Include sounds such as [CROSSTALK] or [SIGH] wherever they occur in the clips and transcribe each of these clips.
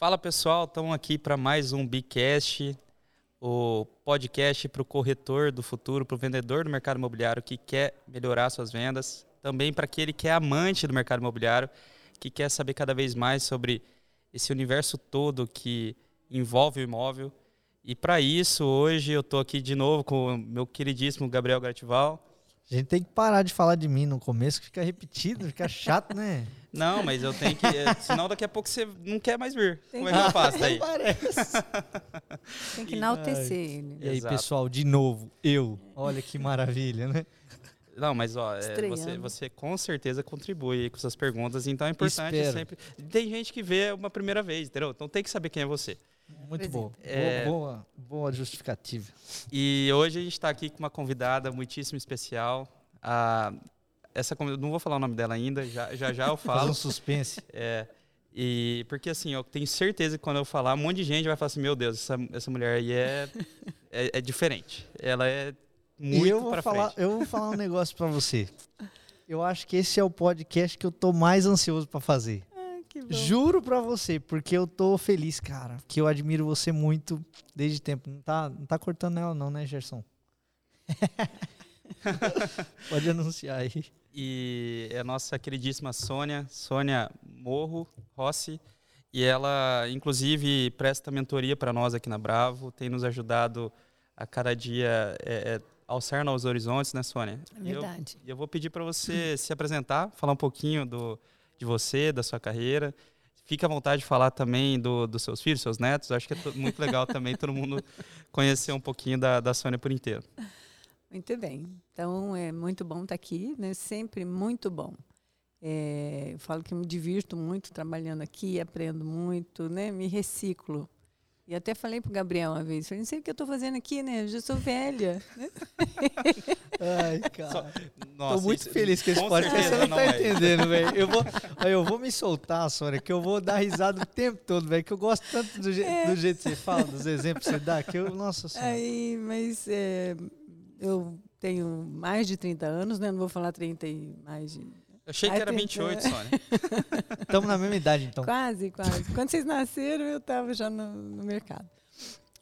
Fala pessoal, estamos aqui para mais um Bicast, o podcast para o corretor do futuro, para o vendedor do mercado imobiliário que quer melhorar suas vendas, também para aquele que é amante do mercado imobiliário, que quer saber cada vez mais sobre esse universo todo que envolve o imóvel. E para isso, hoje eu estou aqui de novo com o meu queridíssimo Gabriel Gratival. A gente tem que parar de falar de mim no começo, que fica repetido, fica chato, né? [LAUGHS] Não, mas eu tenho que. Eh, senão daqui a pouco você não quer mais vir. Tem Como é que eu faço daí? [LAUGHS] Tem que [LAUGHS] enaltecer ele. E aí, Exato. pessoal, de novo, eu. Olha que maravilha, né? Não, mas ó, é, você, você com certeza contribui com suas perguntas, então é importante Espero. sempre. Tem gente que vê uma primeira vez, entendeu? Então tem que saber quem é você. Muito bom. É, boa, boa justificativa. E hoje a gente está aqui com uma convidada muitíssimo especial. A essa não vou falar o nome dela ainda, já já, já eu falo. [LAUGHS] Faz um suspense. É. E porque assim, eu tenho certeza que quando eu falar, um monte de gente vai falar assim: "Meu Deus, essa, essa mulher aí é, [LAUGHS] é, é diferente. Ela é muito e eu vou falar, frente. Eu vou falar um [LAUGHS] negócio para você. Eu acho que esse é o podcast que eu tô mais ansioso para fazer. Juro para você, porque eu tô feliz, cara. Que eu admiro você muito desde tempo. Não tá, não tá cortando ela, não, né, Gerson? [LAUGHS] Pode anunciar aí. E é a nossa queridíssima Sônia, Sônia Morro Rossi. E ela, inclusive, presta mentoria para nós aqui na Bravo, tem nos ajudado a cada dia é, é, alçar novos horizontes, né, Sônia? Verdade. E eu, eu, vou pedir para você se apresentar, falar um pouquinho do, de você, da sua carreira. Fique à vontade de falar também do, dos seus filhos, seus netos. Acho que é muito legal [LAUGHS] também todo mundo conhecer um pouquinho da, da Sônia por inteiro. Muito bem. Então, é muito bom estar aqui, né? sempre muito bom. É, eu falo que me divirto muito trabalhando aqui, aprendo muito, né? me reciclo. E até falei para o Gabriel uma vez, falei, não sei o que eu estou fazendo aqui, né? Eu já sou velha. Ai, cara. Estou muito isso, feliz com esse podcast. Você não está entendendo, velho. Eu vou, eu vou me soltar, Sônia, que eu vou dar risada o tempo todo, velho. Que eu gosto tanto do, je é. do, jeito que você fala, dos exemplos que você dá, que eu, nossa senhora. Aí, mas é, eu tenho mais de 30 anos, né? Não vou falar 30 e mais de. Achei que era 28, Sônia. Estamos na mesma idade, então. Quase, quase. Quando vocês nasceram, eu estava já no, no, mercado.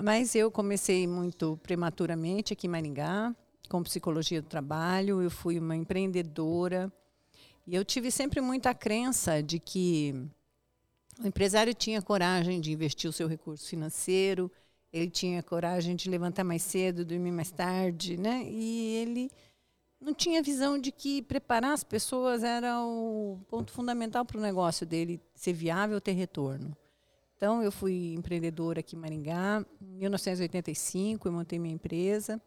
Mas eu comecei muito prematuramente aqui em Maringá, com psicologia do trabalho. Eu fui uma empreendedora. E eu tive sempre muita crença de que o empresário tinha coragem de investir o seu recurso financeiro, ele tinha coragem de levantar mais cedo, dormir mais tarde, né? E ele não tinha visão de que preparar as pessoas era o ponto fundamental para o negócio dele ser viável, ter retorno. Então, eu fui empreendedora aqui em Maringá. Em 1985, eu montei minha empresa.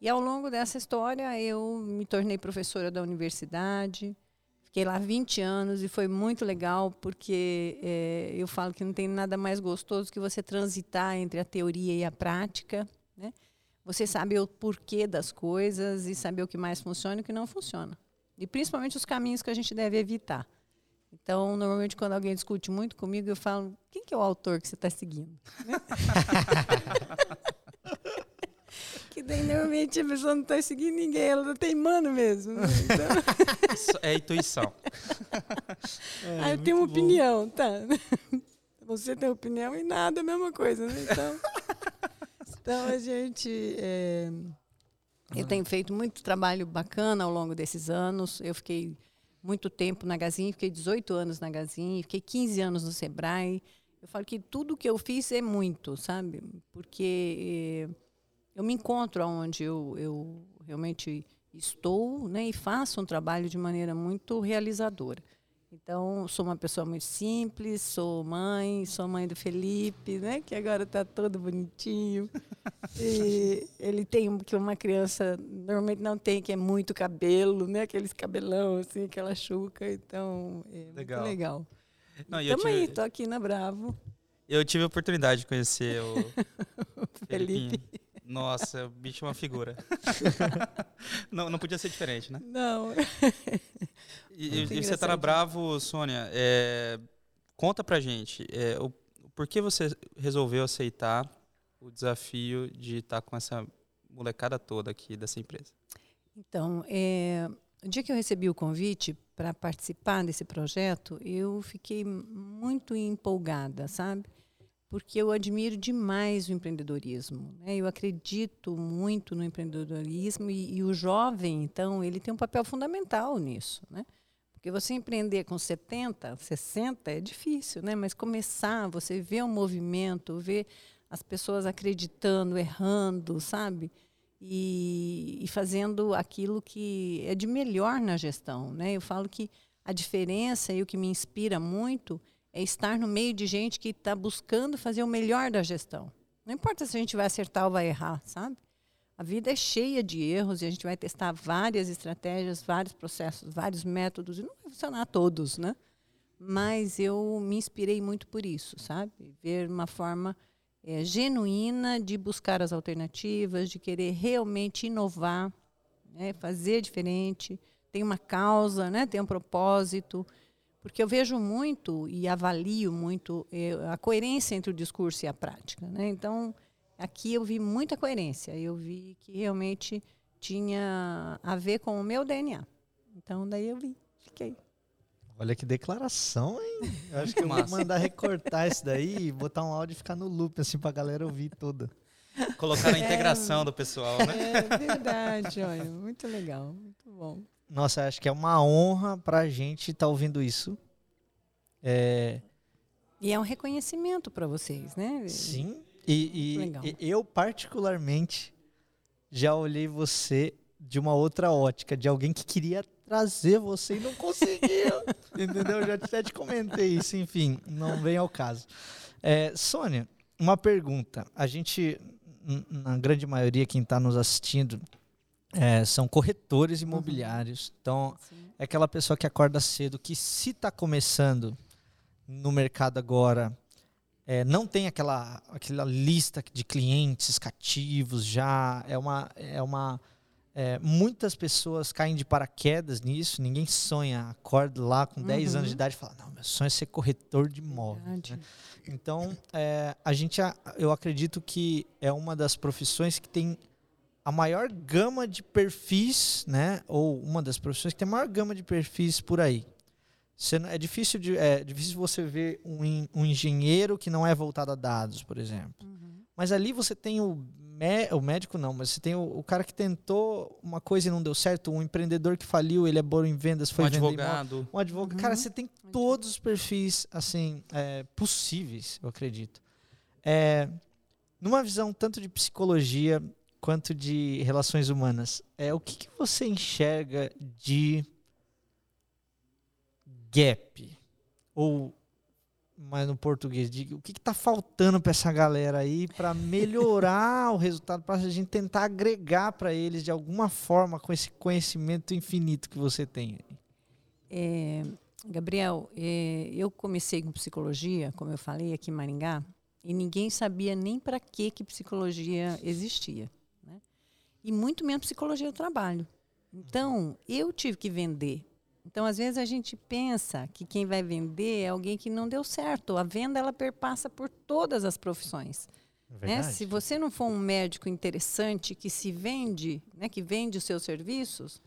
E ao longo dessa história, eu me tornei professora da universidade. Fiquei lá 20 anos e foi muito legal, porque é, eu falo que não tem nada mais gostoso que você transitar entre a teoria e a prática. Né? Você saber o porquê das coisas e saber o que mais funciona e o que não funciona. E principalmente os caminhos que a gente deve evitar. Então, normalmente, quando alguém discute muito comigo, eu falo: quem que é o autor que você está seguindo? [LAUGHS] Que daí normalmente a pessoa não está seguindo ninguém, ela está teimando mesmo. Né? Então... [LAUGHS] É intuição. [LAUGHS] É, Aí eu tenho uma bom. opinião, tá? Você tem opinião e nada, a mesma coisa, né? Então, então a gente. É... Eu tenho feito muito trabalho bacana ao longo desses anos. Eu fiquei muito tempo na Gazin, fiquei 18 anos na Gazin, fiquei 15 anos no Sebrae. Eu falo que tudo que eu fiz é muito, sabe? Porque. Eh, eu me encontro onde eu, eu realmente estou né, e faço um trabalho de maneira muito realizadora. Então, sou uma pessoa muito simples, sou mãe, sou mãe do Felipe, né, que agora está todo bonitinho. [LAUGHS] E ele tem que uma criança normalmente não tem, que é muito cabelo, né, aqueles cabelão, assim, aquela chuca. Então, é legal. muito legal. Não, Tamo tive... aí, tô aqui na Bravo. Eu tive a oportunidade de conhecer o [LAUGHS] Felipe. Felipe. Nossa, o bicho é uma figura. [LAUGHS] não, não podia ser diferente, né? Não. e, e você tá na Bravo, Sônia. É, conta pra gente, é, o, por que você resolveu aceitar o desafio de estar tá com essa molecada toda aqui dessa empresa? Então, é, o dia que eu recebi o convite para participar desse projeto, eu fiquei muito empolgada, sabe? Porque eu admiro demais o empreendedorismo. Né? Eu acredito muito no empreendedorismo e, e, o jovem, então, ele tem um papel fundamental nisso, né? Porque você empreender com 70, 60 é difícil, né? Mas começar, você vê um movimento, ver as pessoas acreditando, errando, sabe? e, e fazendo aquilo que é de melhor na gestão. Né? Eu falo que a diferença e o que me inspira muito é estar no meio de gente que está buscando fazer o melhor da gestão. Não importa se a gente vai acertar ou vai errar, sabe? A vida é cheia de erros e a gente vai testar várias estratégias, vários processos, vários métodos e não vai funcionar todos, né? Mas eu me inspirei muito por isso, sabe? Ver uma forma é, genuína de buscar as alternativas, de querer realmente inovar, né, fazer diferente, tem uma causa, né, tem um propósito. Porque eu vejo muito e avalio muito é, a coerência entre o discurso e a prática. Né? Então, aqui eu vi muita coerência. Eu vi que realmente tinha a ver com o meu DNA. Então, daí eu vi, fiquei. Olha que declaração, hein? Eu acho que [LAUGHS] eu vou mandar recortar isso daí e botar um áudio e ficar no loop, assim, pra galera ouvir toda. Colocar na integração é, do pessoal, né? É verdade, olha, muito legal, muito bom. Nossa, acho que é uma honra pra gente estar tá ouvindo isso. É... E é um reconhecimento para vocês, né? Sim. E, e, e eu, particularmente, já olhei você de uma outra ótica, de alguém que queria trazer você e não conseguiu. [LAUGHS] entendeu? Já até te comentei isso, enfim, não vem ao caso. É, Sônia, uma pergunta. A gente, na grande maioria, quem está nos assistindo, é, são corretores uhum. imobiliários. Uhum. Então, Sim. é aquela pessoa que acorda cedo, que se está começando no mercado agora, é, não tem aquela, aquela lista de clientes cativos já, é uma, é uma é, muitas pessoas caem de paraquedas nisso, ninguém sonha, acorda lá com 10 uhum. anos de idade e fala, não, meu sonho é ser corretor de imóveis. Né? Então, é, a gente, eu acredito que é uma das profissões que tem a maior gama de perfis, né? Ou uma das profissões que tem a maior gama de perfis por aí. Você, é, difícil de, é difícil você ver um, um engenheiro que não é voltado a dados, por exemplo. Uhum. Mas ali você tem o o médico não, mas você tem o, o, cara que tentou uma coisa e não deu certo, um empreendedor que faliu, ele é bom em vendas, foi um advogado. Imóvel, um advogado. Uhum. Cara, você tem todos os perfis assim é, possíveis, eu acredito. É, numa visão tanto de psicologia quanto de relações humanas, é o que, que você enxerga de gap ou mas no português, de o que está faltando para essa galera aí para melhorar [LAUGHS] o resultado, para a gente tentar agregar para eles de alguma forma com esse conhecimento infinito que você tem? É, Gabriel, é, eu comecei com psicologia, como eu falei aqui em Maringá, e ninguém sabia nem para que que psicologia existia? E muito menos psicologia do trabalho. Então, eu tive que vender então, às vezes a gente pensa que quem vai vender é alguém que não deu certo. A venda ela perpassa por todas as profissões. Né? Se você não for um médico interessante que se vende, né, que vende os seus serviços,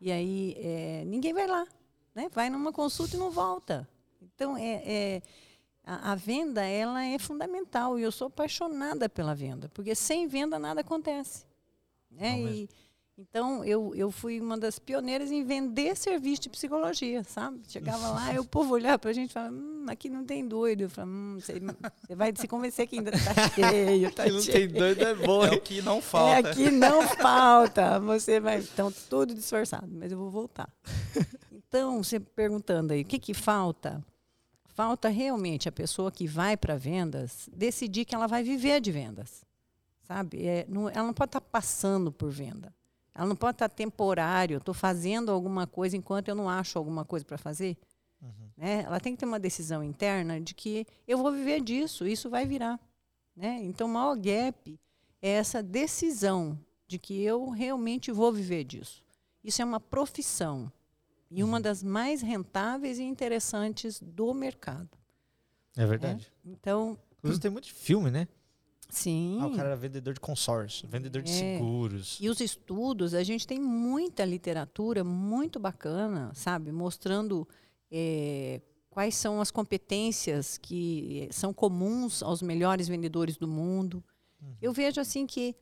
e aí é, ninguém vai lá, né? Vai numa consulta e não volta. Então é, é a, a, venda ela é fundamental e eu sou apaixonada pela venda, porque sem venda nada acontece. Né? E, então, eu, eu fui uma das pioneiras em vender serviço de psicologia, sabe? Chegava lá, [LAUGHS] e o povo olhava para a gente e falava, hum, aqui não tem doido. Eu falava, hum, você, você vai se convencer que ainda está [LAUGHS] cheio, tá aqui não tem doido é bom. É o que não falta. É, aqui não falta. Você vai... Então, tudo disfarçado, mas eu vou voltar. Então, você perguntando aí, o que, que falta? Falta realmente a pessoa que vai para vendas decidir que ela vai viver de vendas, sabe? É, não, ela não pode estar tá passando por venda. Ela não pode estar temporário, estou fazendo alguma coisa enquanto eu não acho alguma coisa para fazer. Uhum. Né? Ela tem que ter uma decisão interna de que eu vou viver disso, isso vai virar. Né? Então, o maior gap é essa decisão de que eu realmente vou viver disso. Isso é uma profissão e uma uhum. das mais rentáveis e interessantes do mercado. É verdade. É? Então, Inclusive tem muito filme, né? Sim. Ah, o cara era vendedor de consórcio, vendedor é. de seguros. E os estudos, a gente tem muita literatura muito bacana, sabe? Mostrando é, quais são as competências que são comuns aos melhores vendedores do mundo. Uhum. Eu vejo assim que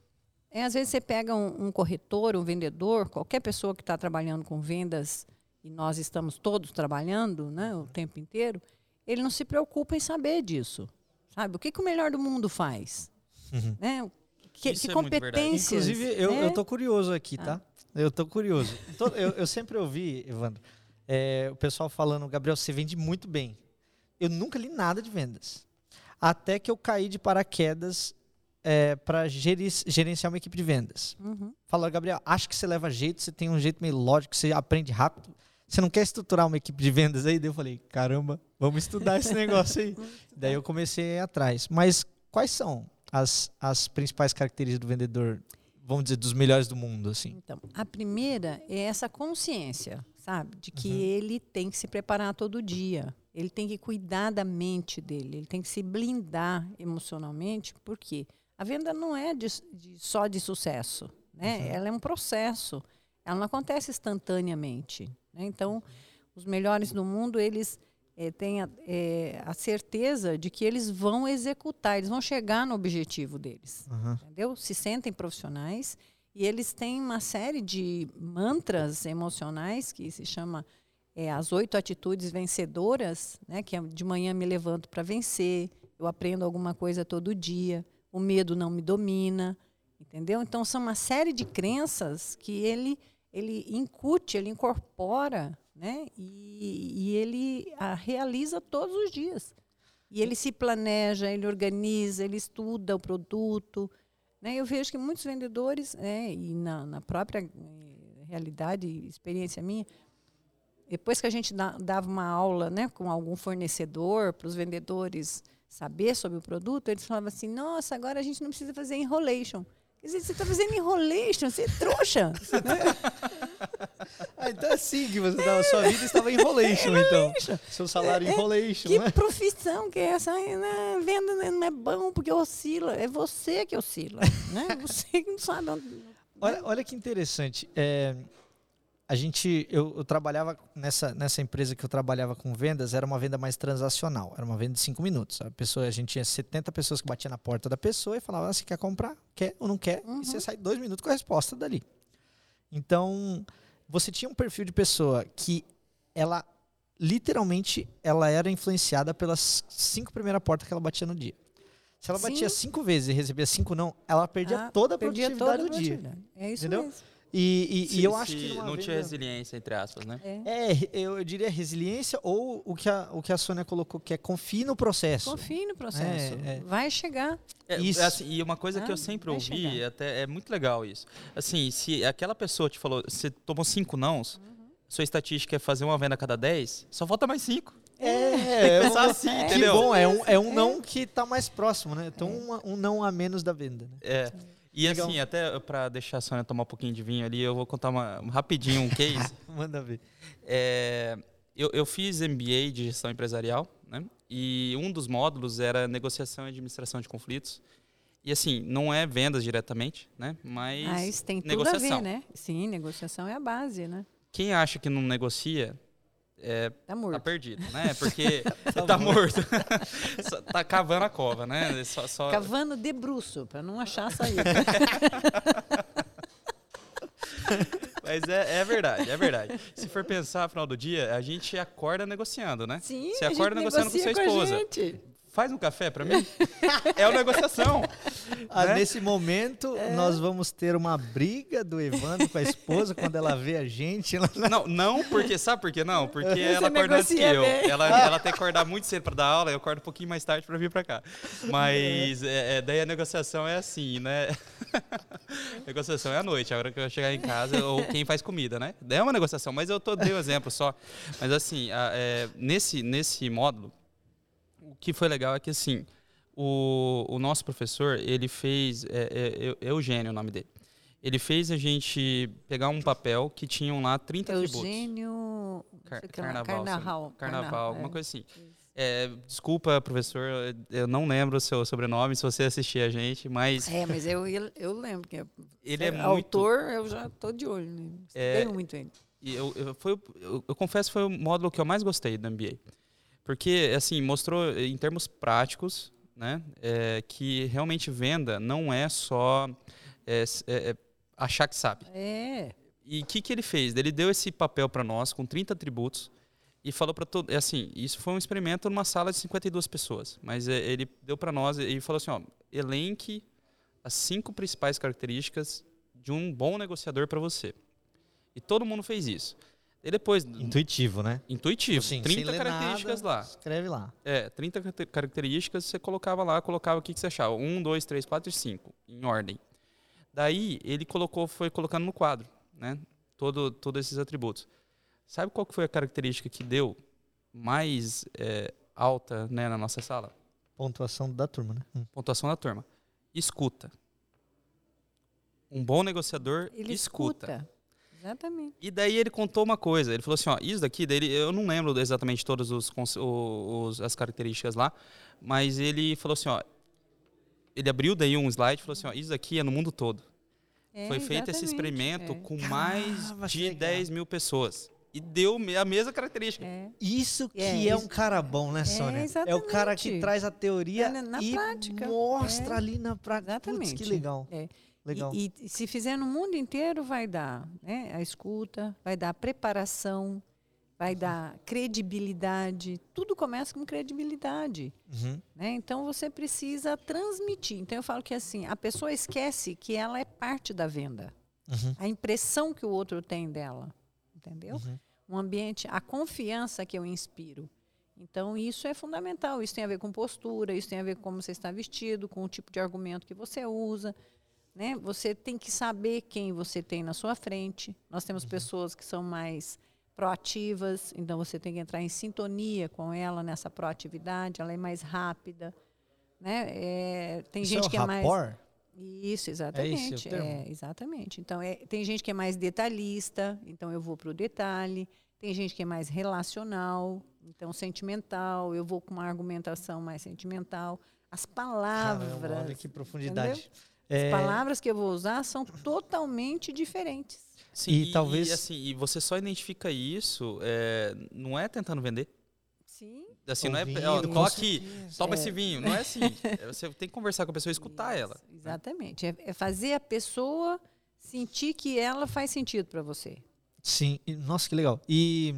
é, às vezes você pega um, um corretor, um vendedor, qualquer pessoa que está trabalhando com vendas, e nós estamos todos trabalhando né, o tempo inteiro, ele não se preocupa em saber disso. Sabe? O que, que o melhor do mundo faz? Uhum. Né? Que, que é competências. Inclusive, eu, né? eu tô curioso aqui, tá? Ah. Eu tô curioso. eu, eu sempre ouvi, Evandro, é, o pessoal falando, Gabriel, você vende muito bem. Eu nunca li nada de vendas. Até que eu caí de paraquedas é, para gerenciar uma equipe de vendas. Uhum. Falaram, Gabriel, acho que você leva jeito, você tem um jeito meio lógico, você aprende rápido. Você não quer estruturar uma equipe de vendas aí? Daí eu falei, caramba, vamos estudar esse negócio aí. [LAUGHS] Daí eu comecei a ir atrás. Mas quais são as, as principais características do vendedor, vamos dizer, dos melhores do mundo? assim? Então, a primeira é essa consciência, sabe? De que uhum. ele tem que se preparar todo dia. Ele tem que cuidar da mente dele, ele tem que se blindar emocionalmente, por quê? A venda não é de, de, só de sucesso, né? Uhum. Ela é um processo. Ela não acontece instantaneamente. Né? Então, os melhores do mundo, eles é, têm a, é, a, certeza de que eles vão executar, eles vão chegar no objetivo deles. Uhum. Entendeu? Se sentem profissionais e eles têm uma série de mantras emocionais que se chama é, as oito atitudes vencedoras, né? Que é de manhã me levanto para vencer, eu aprendo alguma coisa todo dia o medo não me domina, entendeu? Então são uma série de crenças que ele ele incute, ele incorpora, né? E, e ele a realiza todos os dias. E ele se planeja, ele organiza, ele estuda o produto. Né? Eu vejo que muitos vendedores, né, e na, na própria eh, realidade, experiência minha, depois que a gente dava uma aula né, com algum fornecedor para os vendedores saber sobre o produto, eles falavam assim: nossa, agora a gente não precisa fazer enrolation. Quer dizer, você está fazendo enrolation, você é trouxa. [LAUGHS] [LAUGHS] ah, então é assim que você estava, sua vida estava enrolation, é então. Seu salário é, enrolation. Que né? profissão que é essa? Né? Venda não é bom porque oscila. É você que oscila. né? [LAUGHS] Você que não sabe onde. Olha, olha que interessante. É, a gente, eu, eu, trabalhava nessa, nessa empresa que eu trabalhava com vendas, era uma venda mais transacional, era uma venda de cinco minutos. A pessoa, a gente tinha 70 pessoas que batiam na porta da pessoa e falavam, ah, você quer comprar? Quer ou não quer? Uhum. E você sai dois minutos com a resposta dali. Então, você tinha um perfil de pessoa que ela, literalmente, ela era influenciada pelas cinco primeiras portas que ela batia no dia. Se ela batia Sim. cinco vezes e recebia cinco não, ela perdia ah, toda a produtividade toda a do dia. É isso entendeu? mesmo. E, e, se, e eu acho que. Não venda... tinha resiliência, entre aspas, né? É, é eu, eu, diria resiliência ou o que, a, o que a Sônia colocou, que é confie no processo. Confie no processo. É, é. Vai chegar. É, isso. Assim, e uma coisa ah, que eu sempre ouvi, chegar. até é muito legal isso. Assim, se aquela pessoa te falou, você tomou cinco nãos, uhum. sua estatística é fazer uma venda a cada dez, só falta mais cinco. É, é [LAUGHS] pensar assim, é, entendeu? Que bom, é um, é um não que está mais próximo, né? Então, um, um não a menos da venda. Né? É. E Legal. assim, até para deixar a Sônia tomar um pouquinho de vinho ali, eu vou contar uma, rapidinho um [LAUGHS] case. Manda ver. É, eu, eu fiz MBA de gestão empresarial, né? E um dos módulos era negociação e administração de conflitos. E assim, não é vendas diretamente, né? Mas, Mas tem tudo negociação. a ver, né? Sim, negociação é a base, né? Quem acha que não negocia é, tá morto. Tá perdido, né? [LAUGHS] Porque tá, tá morto. [LAUGHS] tá cavando a cova, né? Só, só... Cavando de bruxo, para não achar a saída. [LAUGHS] Mas é, é, verdade, é verdade. Se for pensar, no final do dia, a gente acorda negociando, né? Sim, Você acorda negociando com sua esposa. Com faz um café para mim? é uma negociação. Ah, né? Nesse momento, é. nós vamos ter uma briga do Evandro com a esposa quando ela vê a gente. Não, não, porque sabe por que não? Porque Você ela acorda antes que eu. Ela, ela tem que acordar muito cedo para dar aula, eu acordo um pouquinho mais tarde para vir para cá. Mas é. É, daí a negociação é assim, né? [LAUGHS] negociação é à noite, a hora que eu chegar em casa, ou quem faz comida, né? É uma negociação, mas eu tô dei um exemplo só. Mas assim, a, é, nesse, nesse módulo, o que foi legal é que, assim, o, o nosso professor, ele fez, é, é, Eugênio é o nome dele, ele fez a gente pegar um papel que tinham lá 30 Eugênio... Car carnaval, carnaval, carnaval, alguma é. coisa assim. É, desculpa, professor, eu não lembro o seu sobrenome, se você assistir a gente, mas... É, mas eu, eu lembro que [LAUGHS] ele é, é muito... autor, eu já tô de olho nele. É, muito ele. E eu, eu, foi, eu, eu confesso que foi o módulo que eu mais gostei do MBA. Porque, assim, mostrou em termos práticos, né, é, que realmente venda não é só é, é, achar que sabe. É. E o que, que ele fez? Ele deu esse papel para nós com 30 atributos e falou para todo, assim, isso foi um experimento numa sala de 52 pessoas, mas ele deu para nós e falou assim, ó, elenque as cinco principais características de um bom negociador para você. E todo mundo fez isso. E depois intuitivo, né? Intuitivo. Assim, 30 características nada, lá. Escreve lá. É, 30 características, você colocava lá, colocava o que, que você achava. Um, dois, três, quatro e cinco, em ordem. Daí ele colocou, foi colocando no quadro, né? Todo, todos esses atributos. Sabe qual que foi a característica que deu mais é, alta né, na nossa sala? Pontuação da turma, né? Hum. Pontuação da turma. Escuta. Um bom negociador ele escuta. escuta. Exatamente. E daí ele contou uma coisa. Ele falou assim, ó, isso daqui, dele, eu não lembro exatamente todas os, os, as características lá, mas ele falou assim, ó, ele abriu daí um slide e falou assim, ó, isso daqui é no mundo todo. É, Foi feito esse experimento é. com mais de 10 mil pessoas e deu a mesma característica. É. Isso que é, é um cara bom, né, é, Sônia? É, é, o cara que traz a teoria é, na, e prática. mostra é. ali na prática. Exatamente. Putz, que legal. Legal. E, e, se fizer no mundo inteiro, vai dar né, a escuta, vai dar a preparação, vai uhum. dar credibilidade. Tudo começa com credibilidade. Uhum. Né? Então você precisa transmitir. Então eu falo que assim, a pessoa esquece que ela é parte da venda. Uhum. A impressão que o outro tem dela. Entendeu? Uhum um ambiente, a confiança que eu inspiro. Então, isso é fundamental. Isso tem a ver com postura, isso tem a ver com como você está vestido, com o tipo de argumento que você usa. Né? Você tem que saber quem você tem na sua frente. Nós temos uhum. pessoas que são mais proativas, então você tem que entrar em sintonia com ela nessa proatividade. Ela é mais rápida. Né? É, tem isso gente é que é mais. Isso, exatamente. É, é exatamente. Então, é, tem gente que é mais detalhista, então eu vou para o detalhe. Tem gente que é mais relacional, então sentimental, eu vou com uma argumentação mais sentimental. As palavras. Caramba, olha que profundidade. É... As palavras que eu vou usar são totalmente diferentes. Sim, e, e talvez. E, assim, e você só identifica isso, é, não é tentando vender? Sim. Assim, não é, ó, toma aqui, toma é. esse vinho. Não é assim. [LAUGHS] É, você tem que conversar com a pessoa e escutar Isso, ela. Exatamente. É, é, fazer a pessoa sentir que ela faz sentido para você. Sim. Nossa, que legal. E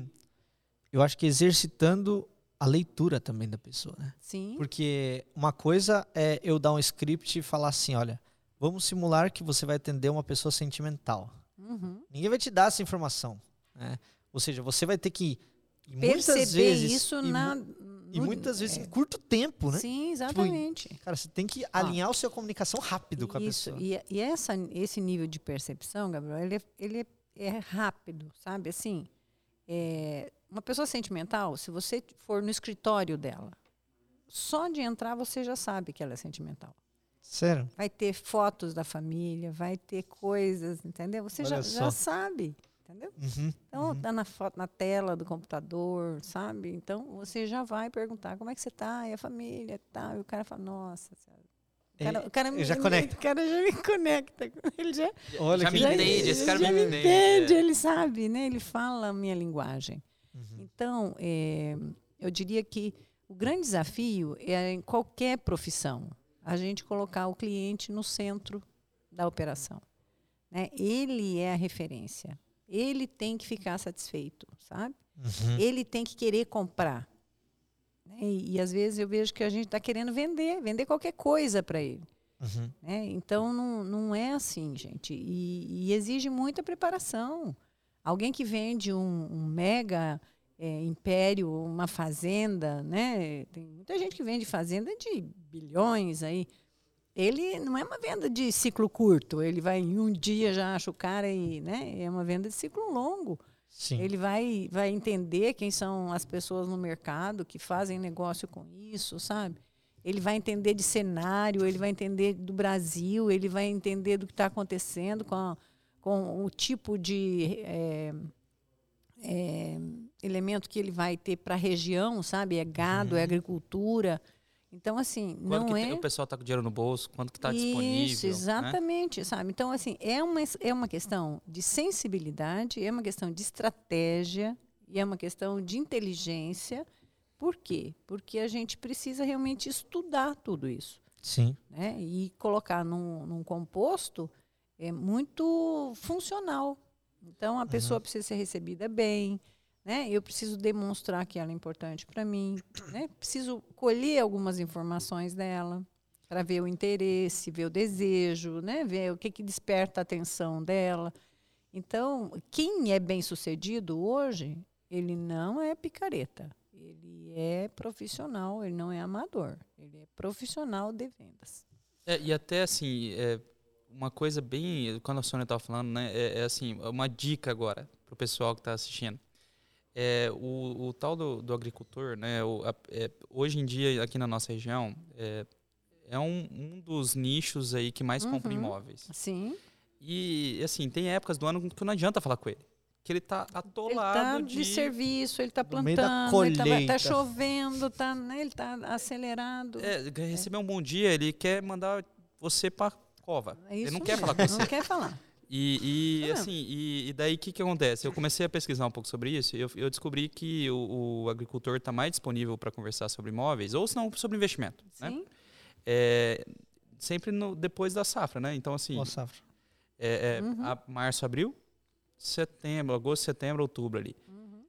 eu acho que exercitando a leitura também da pessoa, né? Sim. Porque uma coisa é eu dar um script e falar assim, olha, vamos simular que você vai atender uma pessoa sentimental. Uhum. Ninguém vai te dar essa informação. Né? Ou seja, você vai ter que perceber vezes, isso e na. E muitas vezes é. em curto tempo, né? Sim, exatamente. Tipo, cara, você tem que alinhar ah, a sua comunicação rápido isso, com a pessoa. E, e essa, esse nível de percepção, Gabriel, ele é, ele é, é rápido, sabe? Assim, é, uma pessoa sentimental, se você for no escritório dela, só de entrar você já sabe que ela é sentimental. Sério? Vai ter fotos da família, vai ter coisas, entendeu? Você já, já sabe entendeu? Uhum, então, uhum. tá na foto, na tela do computador, sabe? Então, você já vai perguntar como é que você tá, e a família e tal. E o cara fala, nossa, o cara, o cara, já me, conecta. O cara já me conecta. Ele já, Olha já me já, entende, esse cara já me entende. entende é. Ele sabe, né? Ele fala a minha linguagem. Uhum. Então, é, eu diria que o grande desafio é em qualquer profissão a gente colocar o cliente no centro da operação. Né? Ele é a referência ele tem que ficar satisfeito, sabe? Uhum. Ele tem que querer comprar. Né? E, e, às vezes eu vejo que a gente está querendo vender, vender qualquer coisa para ele. Uhum. Né? Então não, não é assim, gente. E, e, exige muita preparação. Alguém que vende um, um mega é, império, uma fazenda, né? Tem muita gente que vende fazenda de bilhões aí ele não é uma venda de ciclo curto. Ele vai em um dia já acha o cara e, né? É uma venda de ciclo longo. Sim. Ele vai, vai entender quem são as pessoas no mercado que fazem negócio com isso, sabe? Ele vai entender de cenário, ele vai entender do Brasil, ele vai entender do que está acontecendo com, a, com o tipo de, é, é, elemento que ele vai ter para a região, sabe? É gado, é uhum. é agricultura. Então, assim, quando não é... o pessoal está com dinheiro no bolso, quanto que está disponível. Isso, né? exatamente, né? sabe? Então, assim, é uma, é uma questão de sensibilidade, é uma questão de estratégia e é uma questão de inteligência. Por quê? Porque a gente precisa realmente estudar tudo isso. Sim. Né? E colocar num, num composto é muito funcional. Então, a pessoa uhum. precisa ser recebida bem, né? Eu preciso demonstrar que ela é importante para mim, né? Preciso colher algumas informações dela para ver o interesse, ver o desejo, né? Ver o que que desperta a atenção dela. Então, quem é bem sucedido hoje, ele não é picareta. Ele é profissional, ele não é amador. Ele é profissional de vendas. É, e até assim, é, uma coisa bem. Quando a Sônia estava falando, né? É, é, assim, uma dica agora para o pessoal que está assistindo é, o, o, tal do, do agricultor, né, o, a, é, hoje em dia aqui na nossa região, é, é um, um dos nichos aí que mais uhum. compra imóveis. Sim. E, assim, tem épocas do ano que não adianta falar com ele. Que ele está atolado ele tá de... de serviço, ele está plantando, ele está tá chovendo, tá, né, ele está acelerado. É, receber um bom dia, ele quer mandar você para cova. É ele não quer falar com você. Não quer falar. E, e assim, e, e daí o que, que acontece? Eu comecei a pesquisar um pouco sobre isso e eu, eu descobri que o, o agricultor está mais disponível para conversar sobre imóveis, ou se não sobre investimento. Né? Sim. Né? É, sempre no, depois da safra, né? Então, assim. Pós safra. É, é uhum. a, março, abril, setembro, agosto, setembro, outubro ali. Uhum.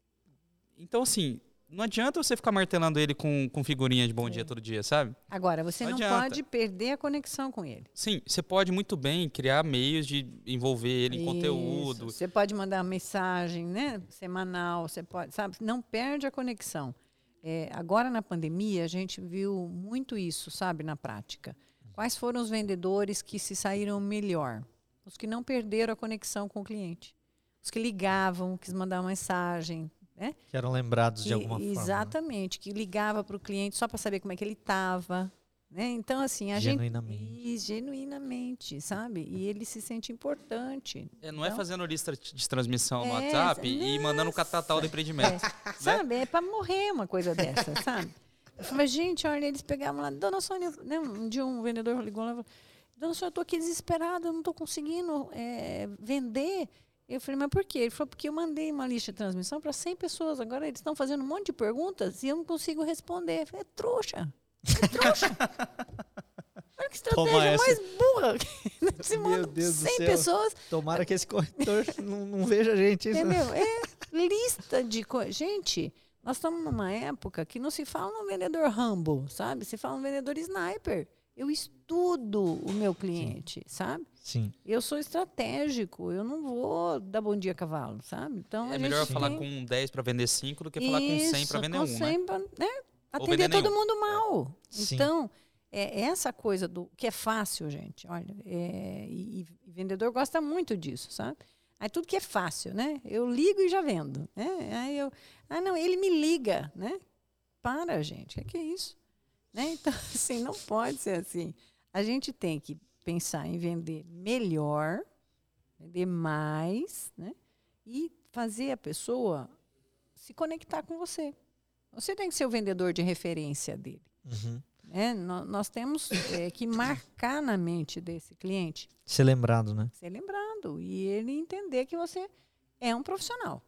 Então, assim, não adianta você ficar martelando ele com, com figurinha de bom Sim. dia todo dia, sabe? Agora, você não, não pode perder a conexão com ele. Sim, você pode muito bem criar meios de envolver ele Isso. em conteúdo. Você pode mandar mensagem, né? Semanal, você pode, sabe? Não perde a conexão. É, agora na pandemia a gente viu muito isso, sabe, na prática. Quais foram os vendedores que se saíram melhor? Os que não perderam a conexão com o cliente. Os que ligavam, que mandavam mensagem, né? Que eram lembrados que, de alguma forma. Exatamente, que ligava para o cliente só para saber como é que ele estava. Né? Então, assim, a genuinamente. gente. Genuinamente, sabe? E ele se sente importante. É, não é então, é fazendo lista de transmissão no é, WhatsApp e mandando o catatal do empreendimento. É, né? Sabe? É para morrer uma coisa dessa, sabe? Eu falei, gente, olha, eles pegavam lá, dona Sônia, né, um dia um vendedor ligou lá e falou, dona Sônia, eu estou aqui desesperada, eu não estou conseguindo é, vender. Eu falei, mas por quê? Ele falou, porque eu mandei uma lista de transmissão para 100 pessoas. Agora eles estão fazendo um monte de perguntas e eu não consigo responder. Eu falei, é trouxa. É trouxa. [LAUGHS] Olha que estratégia mais burra. Você [LAUGHS] Meu Deus 100 do céu. pessoas. Tomara que esse corretor [LAUGHS] não, não, veja a gente. Isso. Entendeu? É lista de coisas. Gente, nós estamos numa época que não se fala um vendedor Rambo, sabe? Se fala um vendedor sniper. Eu estudo o meu cliente, Sim. sabe? Sim. Eu sou estratégico, eu não vou dar bom dia a cavalo, sabe? Então, é melhor falar tem... com 10 para vender 5 do que falar com 100 para vender 1, um, 100 né? Pra, né? Atender todo mundo mal. Sim. Então, é essa coisa do que é fácil, gente. Olha, é, e, e, vendedor gosta muito disso, sabe? Aí tudo que é fácil, né? Eu ligo e já vendo. Né? Aí eu, ah, não, ele me liga, né? Para, gente, o que, que é isso? Né? Então, [LAUGHS] assim, não pode ser assim. A gente tem que pensar em vender melhor, vender mais, né? E fazer a pessoa se conectar com você. Você tem que ser o vendedor de referência dele. Uhum. É, nós, nós, temos é, que marcar na mente desse cliente. Ser lembrado, né? Ser lembrado. E ele entender que você é um profissional.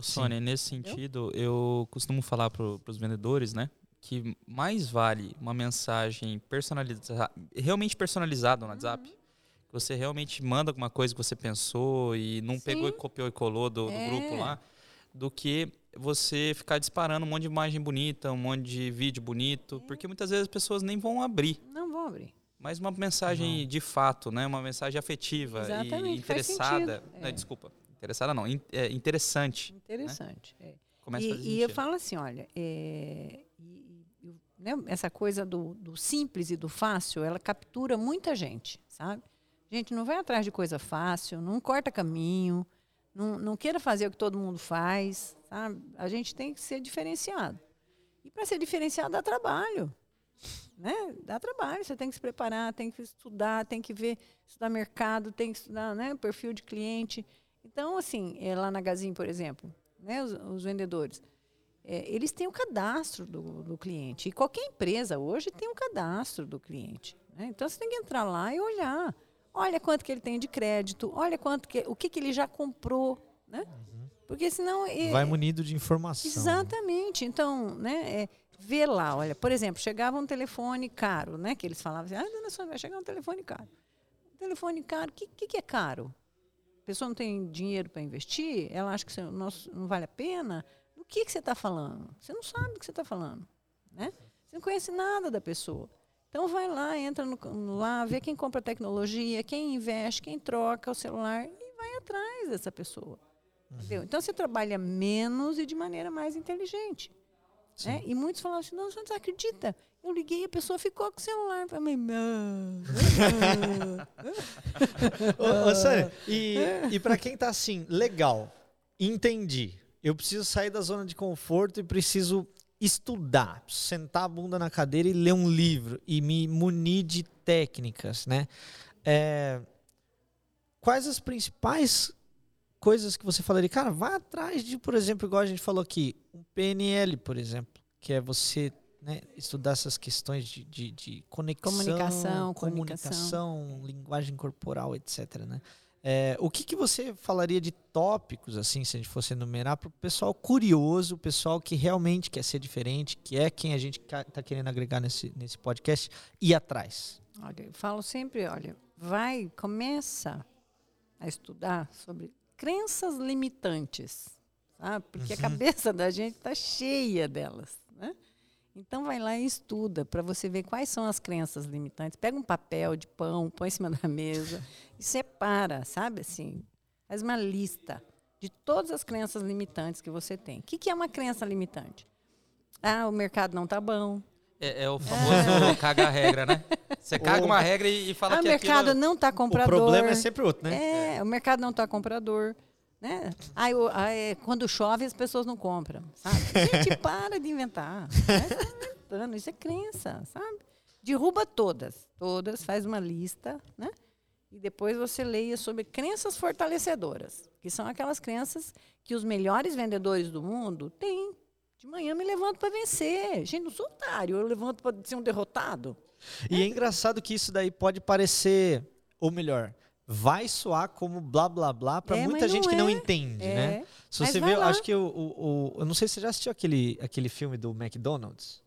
Sônia, nesse sentido, eu costumo falar para os vendedores, né? Que mais vale uma mensagem personalizada, realmente personalizada no WhatsApp. Uhum. Que você realmente manda alguma coisa que você pensou e não Sim. pegou e copiou e colou do, do é. grupo lá, do que você ficar disparando um monte de imagem bonita, um monte de vídeo bonito, é. porque muitas vezes as pessoas nem vão abrir. Não vão abrir. Mas uma mensagem não. de fato, né? Uma mensagem afetiva Exatamente, e interessada. É. desculpa, interessada não, é, interessante. Né? Interessante. Né? É. E, e eu falo assim, olha, é, né, essa coisa do, do, simples e do fácil, ela captura muita gente, sabe? Gente, não vai atrás de coisa fácil, não corta caminho, não, não queira fazer o que todo mundo faz, sabe? A gente tem que ser diferenciado. E para ser diferenciado dá trabalho, né? Dá trabalho, você tem que se preparar, tem que estudar, tem que ver, estudar mercado, tem que estudar, né, perfil de cliente. Então, assim, é lá na Gazin, por exemplo, né, os, os vendedores, é, eles têm o cadastro do, do, cliente. E qualquer empresa hoje tem o cadastro do cliente. Né? Então você tem que entrar lá e olhar. Olha quanto que ele tem de crédito, olha quanto que, o que, que ele já comprou. Né? Uhum. Porque senão. Vai munido de informação. Exatamente. Então, né, é, vê lá, olha, por exemplo, chegava um telefone caro, né? Que eles falavam assim, ah, dona Sônia, vai chegar um telefone caro. telefone caro, o que, que, que, é caro? A pessoa não tem dinheiro para investir, ela acha que não, não vale a pena. O que, que você está falando? Você não sabe o que você está falando. Né? Você não conhece nada da pessoa. Então vai lá, entra no, lá, vê quem compra tecnologia, quem investe, quem troca o celular e vai atrás dessa pessoa. Uhum. Então você trabalha menos e de maneira mais inteligente. Né? E muitos falavam assim, não, você não acredita. Eu liguei e a pessoa ficou com o celular. para [LAUGHS] mim, ô, ô, Sânia, e, e para quem tá assim, legal, entendi. Eu preciso sair da zona de conforto e preciso estudar, sentar a bunda na cadeira e ler um livro e me munir de técnicas, né? É, quais as principais coisas que você falaria, cara, vá atrás de, por exemplo, igual a gente falou aqui, um PNL, por exemplo, que é você né, estudar essas questões de, de, de conexão, comunicação, comunicação, comunicação, linguagem corporal, etc. Né? É, o que, que você falaria de tópicos, assim, se a gente fosse enumerar, para o pessoal curioso, o pessoal que realmente quer ser diferente, que é quem a gente está querendo agregar nesse, nesse podcast, ir atrás? Olha, eu falo sempre, olha, vai, começa a estudar sobre crenças limitantes, sabe? Porque uhum. a cabeça da gente está cheia delas, né? Então vai lá e estuda para você ver quais são as crenças limitantes. Pega um papel de pão, põe em cima da mesa [LAUGHS] e separa, sabe assim? Faz uma lista de todas as crenças limitantes que você tem. O que, que é uma crença limitante? Ah, o mercado não está bom. É, é, o famoso é. [LAUGHS] caga a regra, né? Você caga uma regra e, e fala ah, que o mercado aquilo... não está comprador. O problema é sempre outro, né? É, o mercado não está comprador. Né? Aí, aí, quando chove, as pessoas não compram, sabe? [LAUGHS] Gente, para de inventar. Né? Isso é crença, sabe? Derruba todas. Todas, faz uma lista, né? E depois você leia sobre crenças fortalecedoras, que são aquelas crenças que os melhores vendedores do mundo têm. De manhã me levanto para vencer. Gente, não sou otário, eu levanto para ser um derrotado. E é. é engraçado que isso daí pode parecer, ou melhor, vai soar como blá blá blá para é, muita gente que não é. entende, é. né? Se você vê, acho que o, o, o, eu não sei se você já assistiu aquele, aquele filme do McDonald's.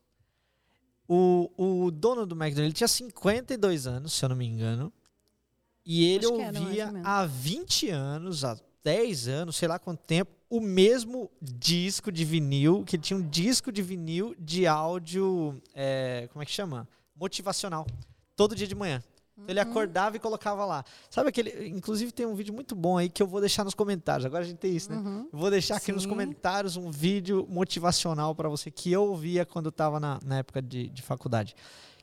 O, o dono do McDonald's ele tinha 52 anos, se eu não me engano. E ele ouvia há 20 anos, há 10 anos, sei lá quanto tempo, o mesmo disco de vinil, que tinha um disco de vinil de áudio, é, como é que chama? Motivacional. Todo dia de manhã. Então ele uhum. acordava e colocava lá. Sabe aquele. Inclusive tem um vídeo muito bom aí que eu vou deixar nos comentários. Agora a gente tem isso, né? Uhum. vou deixar aqui Sim. nos comentários um vídeo motivacional para você que eu ouvia quando eu estava na, na época de, de faculdade.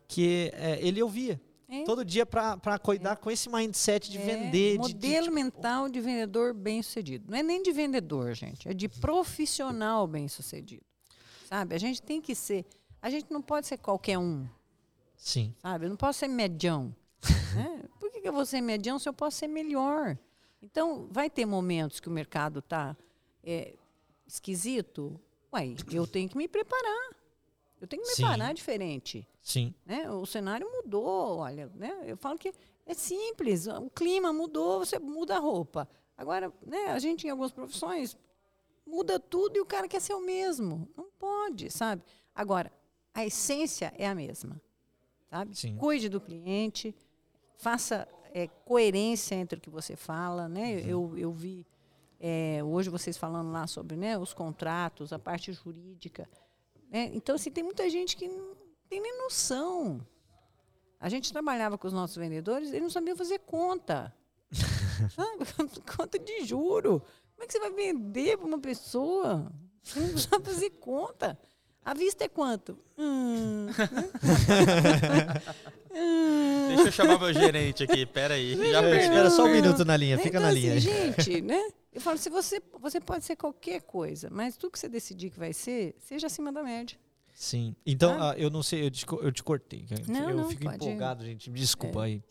Que é, ele ouvia. É. Todo dia para cuidar é. com esse mindset de é. vender. Modelo de, de, tipo... mental de vendedor bem sucedido. Não é nem de vendedor, gente. É de profissional bem sucedido. Sabe? A gente tem que ser. A gente não pode ser qualquer um. Sim. Sabe? Eu não posso ser medião. [LAUGHS] né? Por que, que eu vou ser medião se eu posso ser melhor? Então, vai ter momentos que o mercado está é, esquisito. Ué, eu tenho que me preparar. Eu tenho que me preparar diferente. Sim. Né? O cenário mudou, olha, né? Eu falo que é simples, o clima mudou, você muda a roupa. Agora, né, a gente em algumas profissões muda tudo e o cara quer ser o mesmo. Não pode, sabe? Agora, a essência é a mesma. Sabe? Sim. Cuide do cliente, faça é, coerência entre o que você fala, né? Uhum. Eu, eu vi é, hoje vocês falando lá sobre né, os contratos, a parte jurídica. Né? Então, assim, tem muita gente que não tem nem noção. A gente trabalhava com os nossos vendedores, eles não sabiam fazer conta. [LAUGHS] [LAUGHS] conta de juro. Como é que você vai vender para uma pessoa? Você não sabe fazer conta. A vista é quanto? Hum. [LAUGHS] Deixa eu chamar meu gerente aqui, peraí. Já Espera só um minuto na linha, fica então, na linha. Assim, gente, né? [LAUGHS] Eu falo, se você, você pode ser qualquer coisa, mas tudo que você decidir que vai ser, seja acima da média. Sim. Então, ah. eu não sei, eu te, eu te cortei. Não, eu não, fico pode. empolgado, gente. Me desculpa é. aí.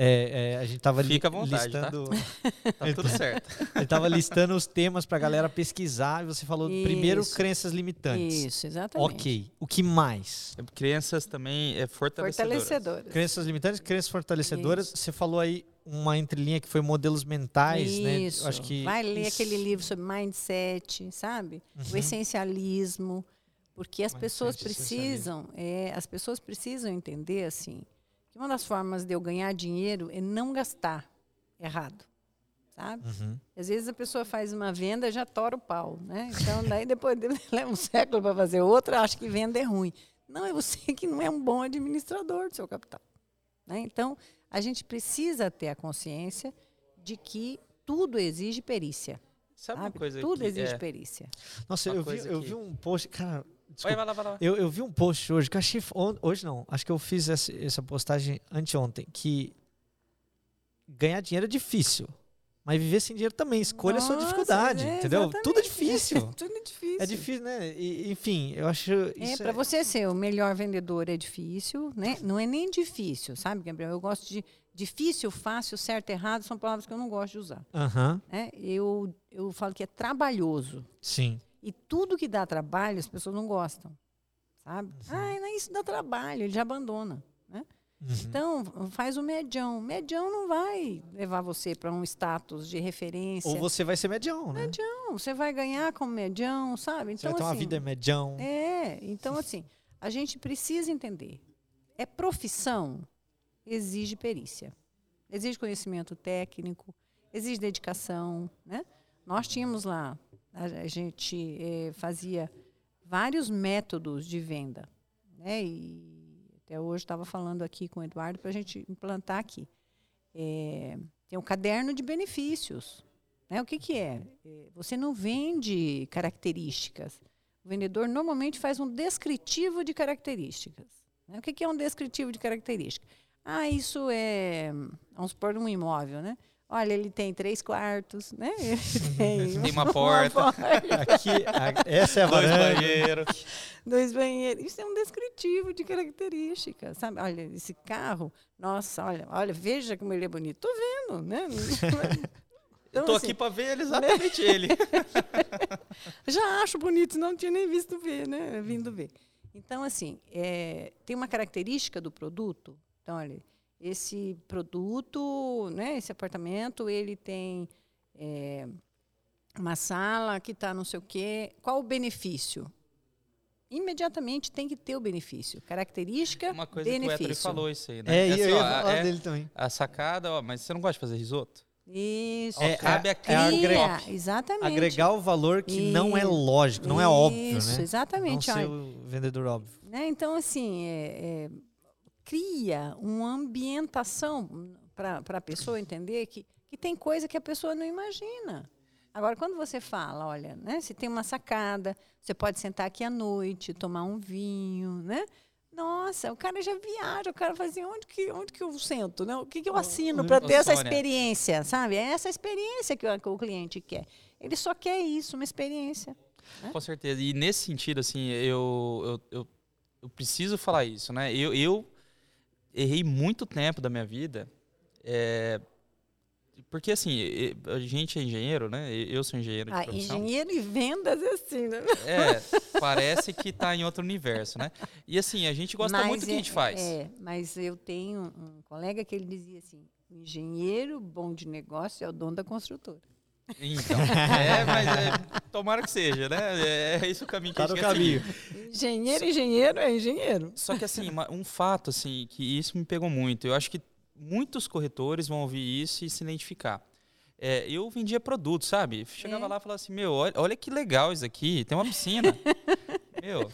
É, é, a gente tava Fica à vontade, tá? listando. Tá, [LAUGHS] tá tudo certo. A gente tava listando os temas pra galera pesquisar e você falou Isso. primeiro crenças limitantes. Isso, exatamente. Ok. O que mais? É, crenças também é fortalecedoras. fortalecedoras. Crenças limitantes, crenças fortalecedoras. Isso. Você falou aí uma entrelinha que foi modelos mentais, Isso. né? Isso. Acho que Vai ler aquele livro sobre mindset, sabe? Uhum. O essencialismo. Porque as mindset pessoas precisam, é, as pessoas precisam entender assim uma das formas de eu ganhar dinheiro é não gastar errado, sabe? Uhum. Às vezes a pessoa faz uma venda e já tora o pau, né? Então, daí depois [LAUGHS] leva um século para fazer outra, acha que venda é ruim. Não, é você que não é um bom administrador do seu capital. Né? Então, a gente precisa ter a consciência de que tudo exige perícia. Sabe, sabe? uma coisa Tudo exige é... perícia. Nossa, eu vi, eu vi um post, cara, Vai, vai lá, vai lá. Eu, eu vi um post hoje que eu achei. Hoje não, acho que eu fiz essa, essa postagem anteontem. Que ganhar dinheiro é difícil. Mas viver sem dinheiro também. Escolha Nossa, a sua dificuldade, é, entendeu? Exatamente. Tudo é difícil. [LAUGHS] Tudo é difícil. É difícil, né? E, enfim, eu acho. É, para é... você ser o melhor vendedor é difícil, né? Não é nem difícil, sabe, Gabriel? Eu gosto de. Difícil, fácil, certo, errado são palavras que eu não gosto de usar. Uhum. É, eu, eu falo que é trabalhoso. Sim. E tudo que dá trabalho, as pessoas não gostam. Sabe? Uhum. Ah, isso dá trabalho, ele já abandona. Né? Uhum. Então, faz o medião. Medião não vai levar você para um status de referência. Ou você vai ser medião, né? Medião. Você vai ganhar como medião, sabe? Então, você vai ter assim, uma vida medião. É. Então, assim, a gente precisa entender. É profissão, exige perícia. Exige conhecimento técnico, exige dedicação, né? Nós tínhamos lá a gente é, fazia vários métodos de venda. Né? E até hoje estava falando aqui com o Eduardo para a gente implantar aqui. É, tem um caderno de benefícios. Né? O que, que é? é? Você não vende características. O vendedor normalmente faz um descritivo de características. Né? O que, que é um descritivo de características? Ah, isso é, vamos supor, um imóvel, né? Olha, ele tem três quartos, né? [LAUGHS] Ele tem, tem uma, [LAUGHS] porta. Uma porta. Aqui, a, essa é a Dois banheiros. Dois banheiros. Isso é um descritivo de características, sabe? Olha, esse carro, nossa, olha, olha, veja como ele é bonito. Tô vendo, né? [LAUGHS] Então, Estou assim, aqui para ver exatamente né? ele. Já acho bonito, não tinha nem visto ver, né? Vindo ver. Então, assim, é, tem uma característica do produto. Então, olha, esse produto, né, esse apartamento, ele tem é, uma sala que está não sei o quê. Qual o benefício? Imediatamente tem que ter o benefício. Característica, Uma coisa benefício. que o Héctor falou isso aí, né? É, assim, eu ia falar é dele também. A sacada, ó, mas você não gosta de fazer risoto? Isso. É, cabe a é agregar, exatamente. Agregar o valor que isso. não é lógico, não é óbvio, né? Isso, exatamente. Não ser o vendedor óbvio. Né? Então, assim, é, é cria uma ambientação para a pessoa entender que, que tem coisa que a pessoa não imagina. Agora, quando você fala, olha, né, se tem uma sacada, você pode sentar aqui à noite, tomar um vinho, né? Nossa, o cara já viaja, o cara fala assim, onde que, onde que eu sento, né? O que, que eu assino para ter essa experiência, sabe? É essa experiência que o, que o cliente quer. Ele só quer isso, uma experiência. Né? Com certeza. E nesse sentido, assim, eu, eu, eu, eu preciso falar isso, né? Eu, eu errei muito tempo da minha vida. É, porque assim, a gente é engenheiro, né? Eu sou engenheiro ah, profissão. Engenheiro e vendas é assim, né? É, parece que está em outro universo, né? E assim, a gente gosta mas muito do que a gente é, faz. É, mas eu tenho um colega que ele dizia assim, engenheiro bom de negócio é o dono da construtora. Então, é, mas é, tomara que seja, né? É, é isso o caminho que tá a gente no caminho. Engenheiro, engenheiro é engenheiro. Só que assim, um fato assim, que isso me pegou muito. Eu acho que muitos corretores vão ouvir isso e se identificar. É, eu vendia produtos, sabe? Chegava é. lá e falava assim, meu, olha, olha, que legal isso aqui, tem uma piscina. [LAUGHS] meu.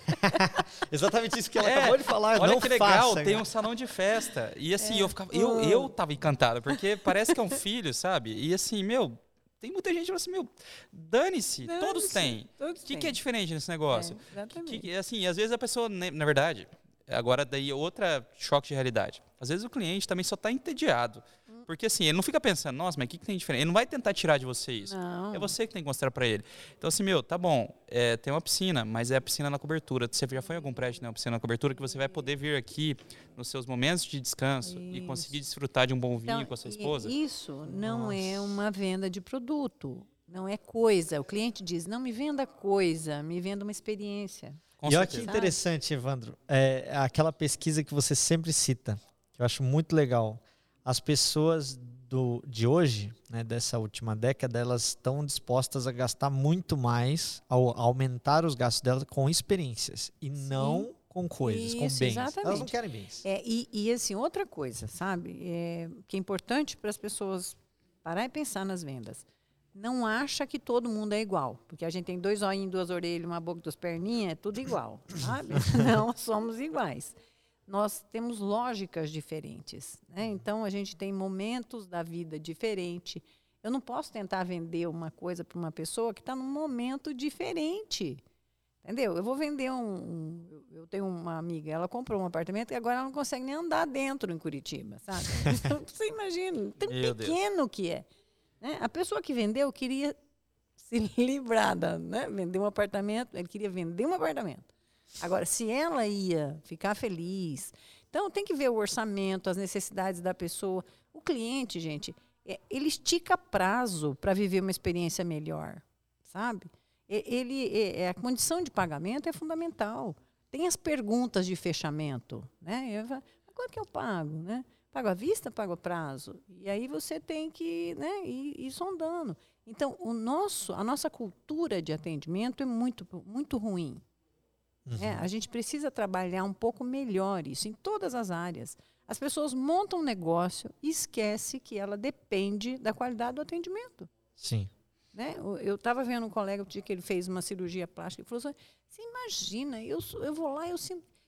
Exatamente isso que ela é, acabou de falar. Olha não que legal, faça, tem um salão de festa. E assim, eu ficava. Eu, eu tava encantado, porque parece que é um filho, sabe? E assim, meu, tem muita gente que fala assim, meu, dane-se, dane todos têm. O que, que, é diferente nesse negócio? É, exatamente. Que, assim, às vezes a pessoa, na verdade, agora daí outra choque de realidade. Às vezes o cliente também só está entediado. Porque assim, ele não fica pensando, nossa, mas o que, que tem diferente? Ele não vai tentar tirar de você isso. Não. É você que tem que mostrar para ele. Então, assim, meu, tá bom, é, tem uma piscina, mas é a piscina na cobertura. Você já foi em algum prédio, né? Uma piscina na cobertura que você vai poder vir aqui nos seus momentos de descanso isso. e conseguir desfrutar de um bom vinho então, com a sua esposa? Isso não nossa. é uma venda de produto. Não é coisa. O cliente diz, não me venda coisa, me venda uma experiência. Com e olha que interessante, Evandro. É aquela pesquisa que você sempre cita, que eu acho muito legal. As pessoas do, de hoje, né, dessa última década, elas estão dispostas a gastar muito mais, ao aumentar os gastos delas com experiências e Sim. não com coisas, Isso, com bens. Exatamente. Elas não querem bens. É, e, e, assim, outra coisa, sabe, é, que é importante para as pessoas parar e pensar nas vendas não acha que todo mundo é igual. Porque a gente tem dois olhinhos, duas orelhas, uma boca, duas perninhas, é tudo igual, sabe? [LAUGHS] não somos iguais. Nós temos lógicas diferentes. Né? Então, a gente tem momentos da vida diferente. Eu não posso tentar vender uma coisa para uma pessoa que está num momento diferente. Entendeu? Eu vou vender um, um, Eu tenho uma amiga, ela comprou um apartamento e agora ela não consegue nem andar dentro em Curitiba, sabe? [LAUGHS] Então, você imagina, tão Meu pequeno Deus. que é. Né? A pessoa que vendeu queria se [LAUGHS] livrar da, né? vender um apartamento, ele queria vender um apartamento. Agora, se ela ia ficar feliz, então tem que ver o orçamento, as necessidades da pessoa. O cliente, gente, é, ele estica prazo para viver uma experiência melhor, sabe? Ele, é, a condição de pagamento é fundamental. Tem as perguntas de fechamento, né? Quanto que eu pago, né? Pago à vista, pago a prazo. E aí você tem que né, ir, ir sondando. Então, o nosso, a nossa cultura de atendimento é muito, muito ruim. Uhum. É, a gente precisa trabalhar um pouco melhor isso em todas as áreas. As pessoas montam um negócio e esquece que ela depende da qualidade do atendimento. Sim. Né? Eu estava vendo um colega que ele fez uma cirurgia plástica e falou assim: você imagina, eu, sou, eu vou lá, eu,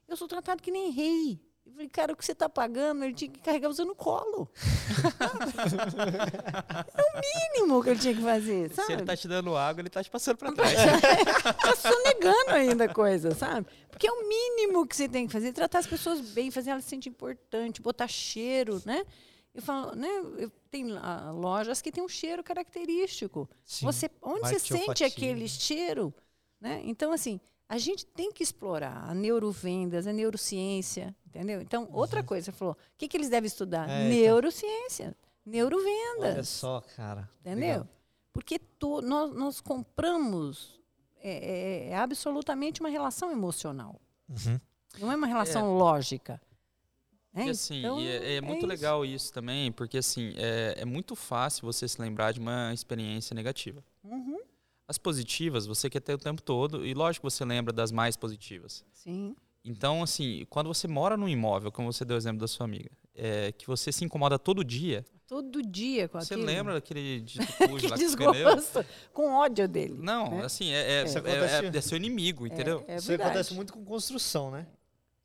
eu sou tratado que nem rei. Eu falei, cara, o que você está pagando? Ele tinha que carregar você no colo. [LAUGHS] é o mínimo que ele tinha que fazer, sabe? Se ele está te dando água, ele está te passando para [LAUGHS] trás. Está sonegando ainda a coisa, sabe? Porque é o mínimo que você tem que fazer. Tratar as pessoas bem, fazer elas se sentir importante, botar cheiro, né? Eu falo, né? Eu, tem lojas que tem um cheiro característico. Sim, você, onde você sente aquele cheiro, né? Então, assim, a gente tem que explorar a neurovendas, a neurociência, entendeu? Então, outra uhum. coisa, você falou, o que, que eles devem estudar? É, então. neurociência, neurovendas. Olha só, cara. Entendeu? Legal. Porque to, nós, nós compramos é, é, é, absolutamente uma relação emocional. Uhum. Não é uma relação é. lógica. É, e assim, então, e é, é, muito isso. legal isso também, porque assim, é, é muito fácil você se lembrar de uma experiência negativa. Uhum. As positivas você quer ter o tempo todo, e lógico que você lembra das mais positivas. Sim. Então, assim, quando você mora num imóvel, como você deu o exemplo da sua amiga, é, que você se incomoda todo dia. Todo dia com Você aquilo. lembra daquele [LAUGHS] de cujo lá desgosto, com ódio dele. Não, né? assim, é, é, é, é, seu inimigo, entendeu? Isso acontece muito com construção, né?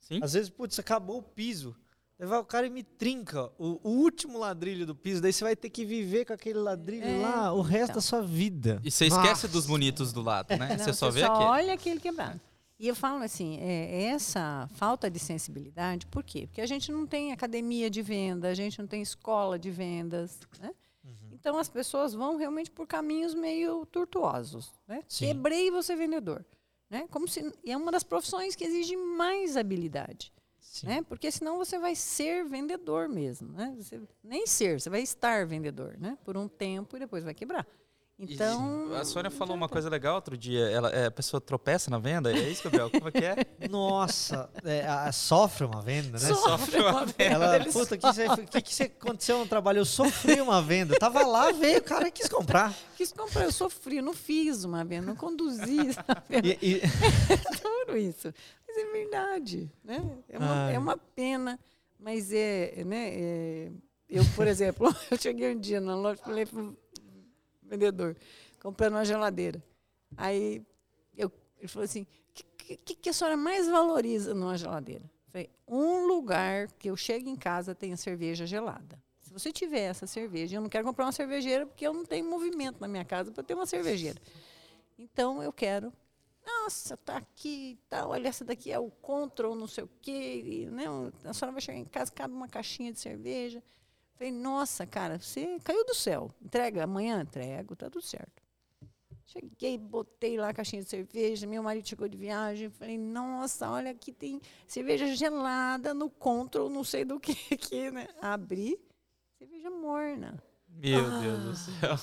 Sim. Às vezes, putz, acabou o piso. Levar o cara e me trinca o, o, último ladrilho do piso, daí você vai ter que viver com aquele ladrilho é, lá o resto então. da sua vida. E você Nossa. esquece dos bonitos do lado, né? Não, você só vê aquele. olha aquele quebrado. E eu falo assim, é, essa falta de sensibilidade, por quê? Porque a gente não tem academia de venda, a gente não tem escola de vendas, né? Uhum. Então as pessoas vão realmente por caminhos meio tortuosos, né? Quebrei você vendedor, né? Como se é uma das profissões que exige mais habilidade. Né? Porque senão você vai ser vendedor mesmo. Né? Você, nem ser, você vai estar vendedor né? por um tempo e depois vai quebrar. Então. a Sônia falou uma coisa legal outro dia. Ela, é, a pessoa tropeça na venda, é isso, Gabriel? Como é que é? [LAUGHS] Nossa, é, a, sofre uma venda, né? Sofre uma venda. Ela, puta, o que, que, que, que aconteceu no trabalho? Eu sofri uma venda. Eu tava lá, veio, o cara quis comprar. Quis comprar, eu sofri, não fiz uma venda, não conduzi. [LAUGHS] Sabe? E, e... [LAUGHS] É duro isso. Mas é verdade, né? É uma, é uma pena, mas é, né? É, eu, por exemplo, eu cheguei um dia na loja e falei vendedor, comprando uma geladeira. Aí eu, ele falou assim: o que, que, que, a senhora mais valoriza numa geladeira? Eu falei, um lugar que eu chego em casa tenha cerveja gelada. Se você tiver essa cerveja, eu não quero comprar uma cervejeira porque eu não tenho movimento na minha casa para ter uma cervejeira. Então eu quero nossa, tá aqui, tá, olha, essa daqui é o control, não sei o quê, e, né, a senhora vai chegar em casa, cabe uma caixinha de cerveja. Falei, nossa, cara, você caiu do céu. Entrega amanhã? Entrego, tá tudo certo. Cheguei, botei lá a caixinha de cerveja, meu marido chegou de viagem, falei, nossa, olha aqui tem cerveja gelada no control, não sei do que aqui, né? Abri, cerveja morna. Meu ah, Deus do céu.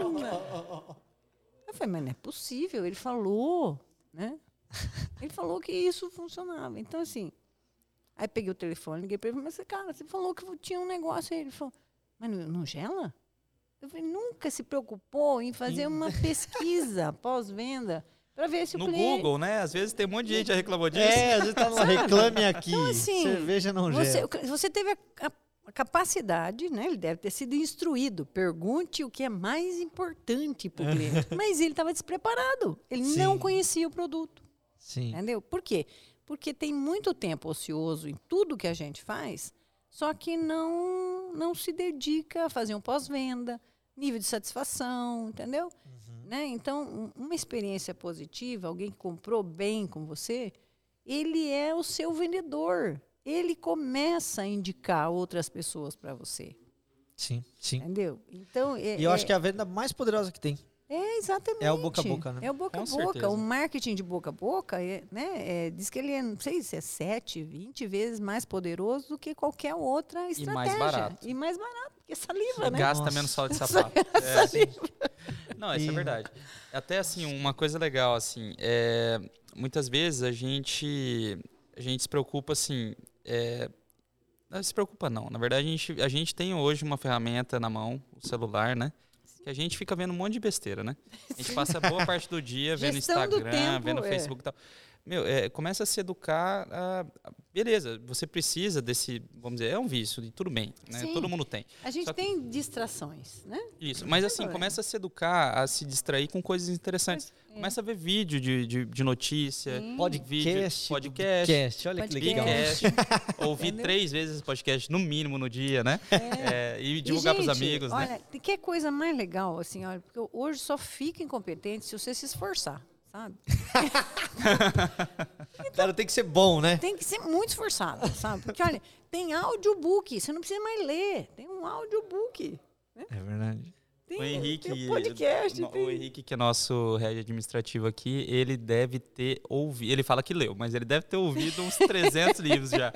Morna. Eu falei, mas não é possível, ele falou, né? Ele falou que isso funcionava. Então, assim, aí peguei o telefone, liguei para ele, mas, cara, você falou que tinha um negócio aí. Ele falou, mas não, gela? Eu falei, nunca se preocupou em fazer uma pesquisa [LAUGHS] pós-venda para ver se no o cliente... Google, né? Às vezes tem um monte de gente já reclamou disso. É, às vezes tá lá, reclame aqui, então, assim, cerveja não você, gera. Você teve a, a, a, capacidade, né? Ele deve ter sido instruído. Pergunte o que é mais importante para o cliente. [LAUGHS] Mas ele estava despreparado. Ele Sim. não conhecia o produto. Sim. Entendeu? Por quê? Porque tem muito tempo ocioso em tudo que a gente faz, só que não, não se dedica a fazer um pós-venda, nível de satisfação, entendeu? Uhum. Né? Então, uma experiência positiva, alguém que comprou bem com você, ele é o seu vendedor. Ele começa a indicar outras pessoas para você. Sim, sim. Entendeu? Então, é, e eu é, acho que é a venda mais poderosa que tem. É, exatamente. É o boca a boca, né? É o boca a boca. Certeza. O marketing de boca a boca, é, né, é, diz que ele é, não sei se é 7, 20 vezes mais poderoso do que qualquer outra estratégia. E mais barato. E mais barato, porque saliva, e né? Gasta Nossa. menos sal de [LAUGHS] sapato. é. Não, isso é verdade. Até assim, uma coisa legal, assim, é, muitas vezes a gente, a gente se preocupa, assim, é, não se preocupa não. Na verdade, a gente, a gente tem hoje uma ferramenta na mão, o celular, né? Que a gente fica vendo um monte de besteira, né? A gente passa boa [LAUGHS] parte do dia vendo Instagram, tempo, vendo é. Facebook e tal. Meu, é, começa a se educar. A, a, beleza, você precisa desse, vamos dizer, é um vício, e tudo bem, né? Sim. Todo mundo tem. A gente Só tem que, distrações, né? Isso, mas assim, começa a se educar, a se distrair com coisas interessantes. Mas, é. Começa a ver vídeo de, de, de notícia, Sim. podcast, vídeo, podcast, podcast, olha que legal. [LAUGHS] ouvir três vezes podcast no mínimo no dia, né? É. É, e divulgar para os amigos, olha, né? Olha, que coisa mais legal, assim, olha, porque hoje só fica incompetente se você se esforçar sabe? [LAUGHS] então, Cara, tem que ser bom, né? Tem que ser muito esforçado, sabe? Porque, olha, tem audiobook, você não precisa mais ler, tem um audiobook. Né? É verdade. Tem, o Henrique, tem um podcast. O, tem... o Henrique, que é nosso head administrativo aqui, ele deve ter ouvido, ele fala que leu, mas ele deve ter ouvido uns 300 [LAUGHS] livros já.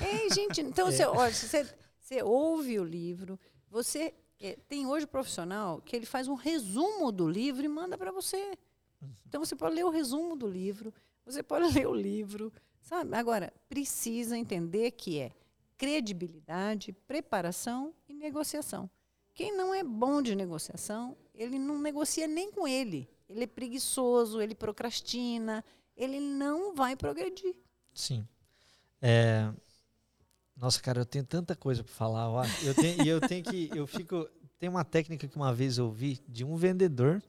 É, gente, então, é. você, olha, você, você ouve o livro, você é, tem hoje profissional que ele faz um resumo do livro e manda para você. Então você pode ler o resumo do livro, você pode [LAUGHS] ler o livro, sabe? Agora, precisa entender que é credibilidade, preparação e negociação. Quem não é bom de negociação, ele não negocia nem com ele. Ele é preguiçoso, ele procrastina, ele não vai progredir. Sim. É... Nossa, cara, eu tenho tanta coisa para falar. Ó. Eu tenho, e eu tenho que. Eu fico. Tem uma técnica que uma vez eu vi de um vendedor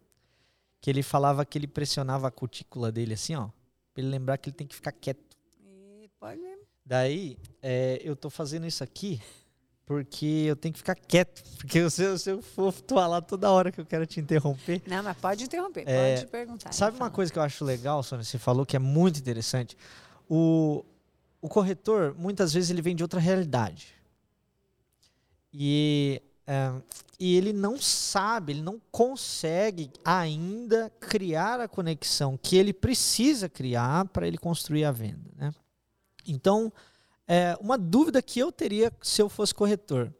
que ele falava que ele pressionava a cutícula dele assim, ó, pra ele lembrar que ele tem que ficar quieto. E pode mesmo. Daí, é, eu tô fazendo isso aqui porque eu tenho que ficar quieto. [LAUGHS] Porque se, se eu for falar toda hora que eu quero te interromper. Não, mas pode interromper, é, pode perguntar. Sabe uma coisa que eu acho legal, Sônia? Você falou que é muito interessante. O, o corretor, muitas vezes, ele vem de outra realidade. E e ele não sabe, ele não consegue ainda criar a conexão que ele precisa criar para ele construir a venda. Né? Então, é, uma dúvida que eu teria se eu fosse corretor: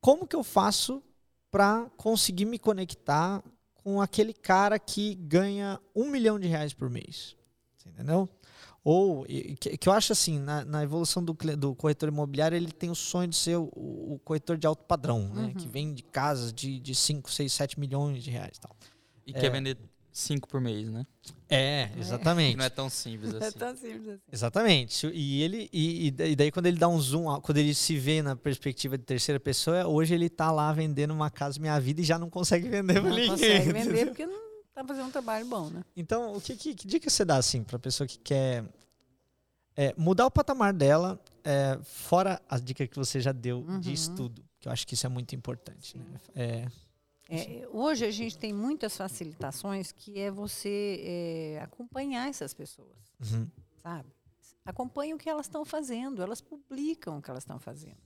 como que eu faço para conseguir me conectar com aquele cara que ganha um milhão de reais por mês? Entendeu? Ou, que, que eu acho assim, na, na evolução do, do, corretor imobiliário, ele tem o sonho de ser o, o corretor de alto padrão, né? uhum. Que vende casas de, de 5, 6, 7 milhões de reais. Tal. E é. quer vender 5 por mês, né? É, exatamente. É. [LAUGHS] Não é tão simples assim. Não é tão simples assim. Exatamente. E ele e, e daí quando ele dá um zoom, quando ele se vê na perspectiva de terceira pessoa, hoje ele está lá vendendo uma casa minha vida e já não consegue vender Não consegue [LAUGHS] vender porque não tá fazendo um trabalho bom, né? Então, o que, que, que dica você dá assim para pessoa que quer é, mudar o patamar dela, é, fora a dica que você já deu uhum. de estudo, que eu acho que isso é muito importante. Né? É, é, hoje a gente tem muitas facilitações que é você é, acompanhar essas pessoas, uhum. sabe? Acompanhe o que elas estão fazendo, elas publicam o que elas estão fazendo.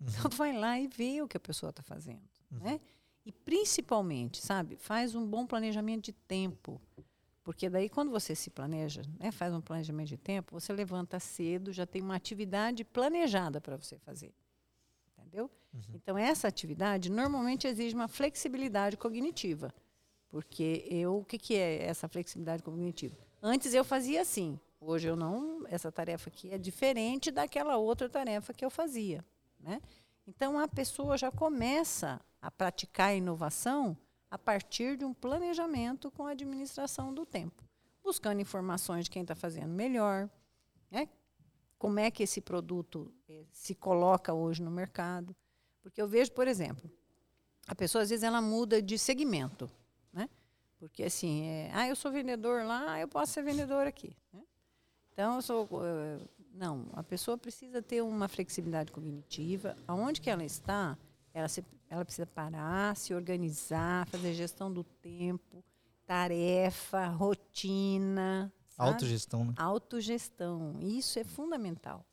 Uhum. Então, vai lá e vê o que a pessoa está fazendo. Uhum. Né? E, principalmente, sabe, faz um bom planejamento de tempo. Porque daí, quando você se planeja, né, faz um planejamento de tempo, você levanta cedo, já tem uma atividade planejada para você fazer. Entendeu? Uhum. Então, essa atividade normalmente exige uma flexibilidade cognitiva. Porque eu, o que, que é essa flexibilidade cognitiva? Antes eu fazia assim, hoje eu não. Essa tarefa aqui é diferente daquela outra tarefa que eu fazia. Né? Então, a pessoa já começa a praticar a inovação a partir de um planejamento com a administração do tempo, buscando informações de quem está fazendo melhor, né? como é que esse produto eh, se coloca hoje no mercado. Porque eu vejo, por exemplo, a pessoa às vezes ela muda de segmento, né? Porque assim, é, ah, eu sou vendedor lá, eu posso ser vendedor aqui. Né? Então, eu sou. Uh, não, a pessoa precisa ter uma flexibilidade cognitiva. Aonde que ela está, ela se ela precisa parar, se organizar, fazer gestão do tempo, tarefa, rotina. Sabe? Autogestão, né? Autogestão. Isso é fundamental.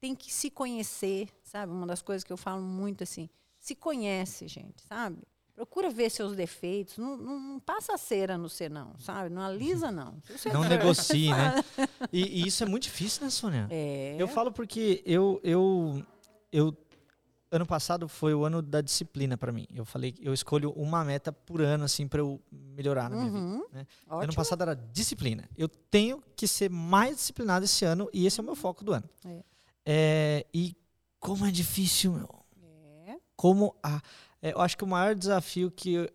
Tem que se conhecer, sabe? Uma das coisas que eu falo muito assim, se conhece, gente, sabe? Procura ver seus defeitos. Não, não, não passa cera no ser, não, sabe? Não alisa, não. Não negocie, né? [LAUGHS] E, e, isso é muito difícil, né, Sônia? É. Eu falo porque eu, eu, eu ano passado foi o ano da disciplina para mim. Eu falei, eu escolho uma meta por ano assim para eu melhorar na minha uhum. vida. Né? Ano passado era disciplina. Eu tenho que ser mais disciplinado esse ano e esse é o meu foco do ano. É. É, e como é difícil, meu. É. Como a, é, eu acho que o maior desafio que eu,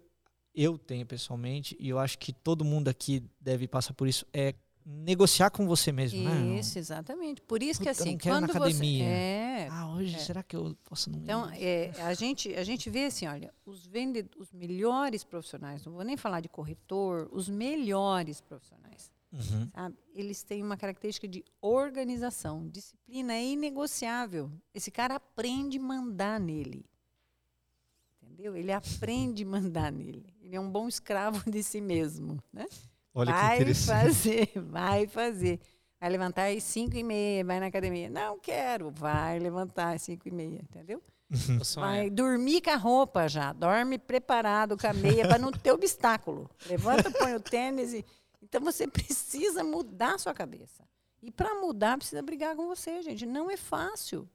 eu tenho pessoalmente e eu acho que todo mundo aqui deve passar por isso é negociar com você mesmo, isso, né? Isso, exatamente. Por isso que Puta, assim, quando na academia. você é, ah, hoje é. será que eu posso não Então, é, a gente a gente vê assim, olha, os vendedores, os melhores profissionais, não vou nem falar de corretor, os melhores profissionais, uhum. sabe? Eles têm uma característica de organização, disciplina é inegociável. Esse cara aprende a mandar nele. Entendeu? Ele aprende a [LAUGHS] mandar nele. Ele é um bom escravo de si mesmo, né? Olha vai que interessante. fazer, [LAUGHS] vai fazer. Vai levantar às 5 e meia, vai na academia. Não quero, vai levantar às 5 e meia, entendeu? Vai dormir com a roupa já, dorme preparado com a meia para não ter obstáculo. Levanta, põe o tênis. E... Então você precisa mudar a sua cabeça. E para mudar, precisa brigar com você, gente. Não é fácil.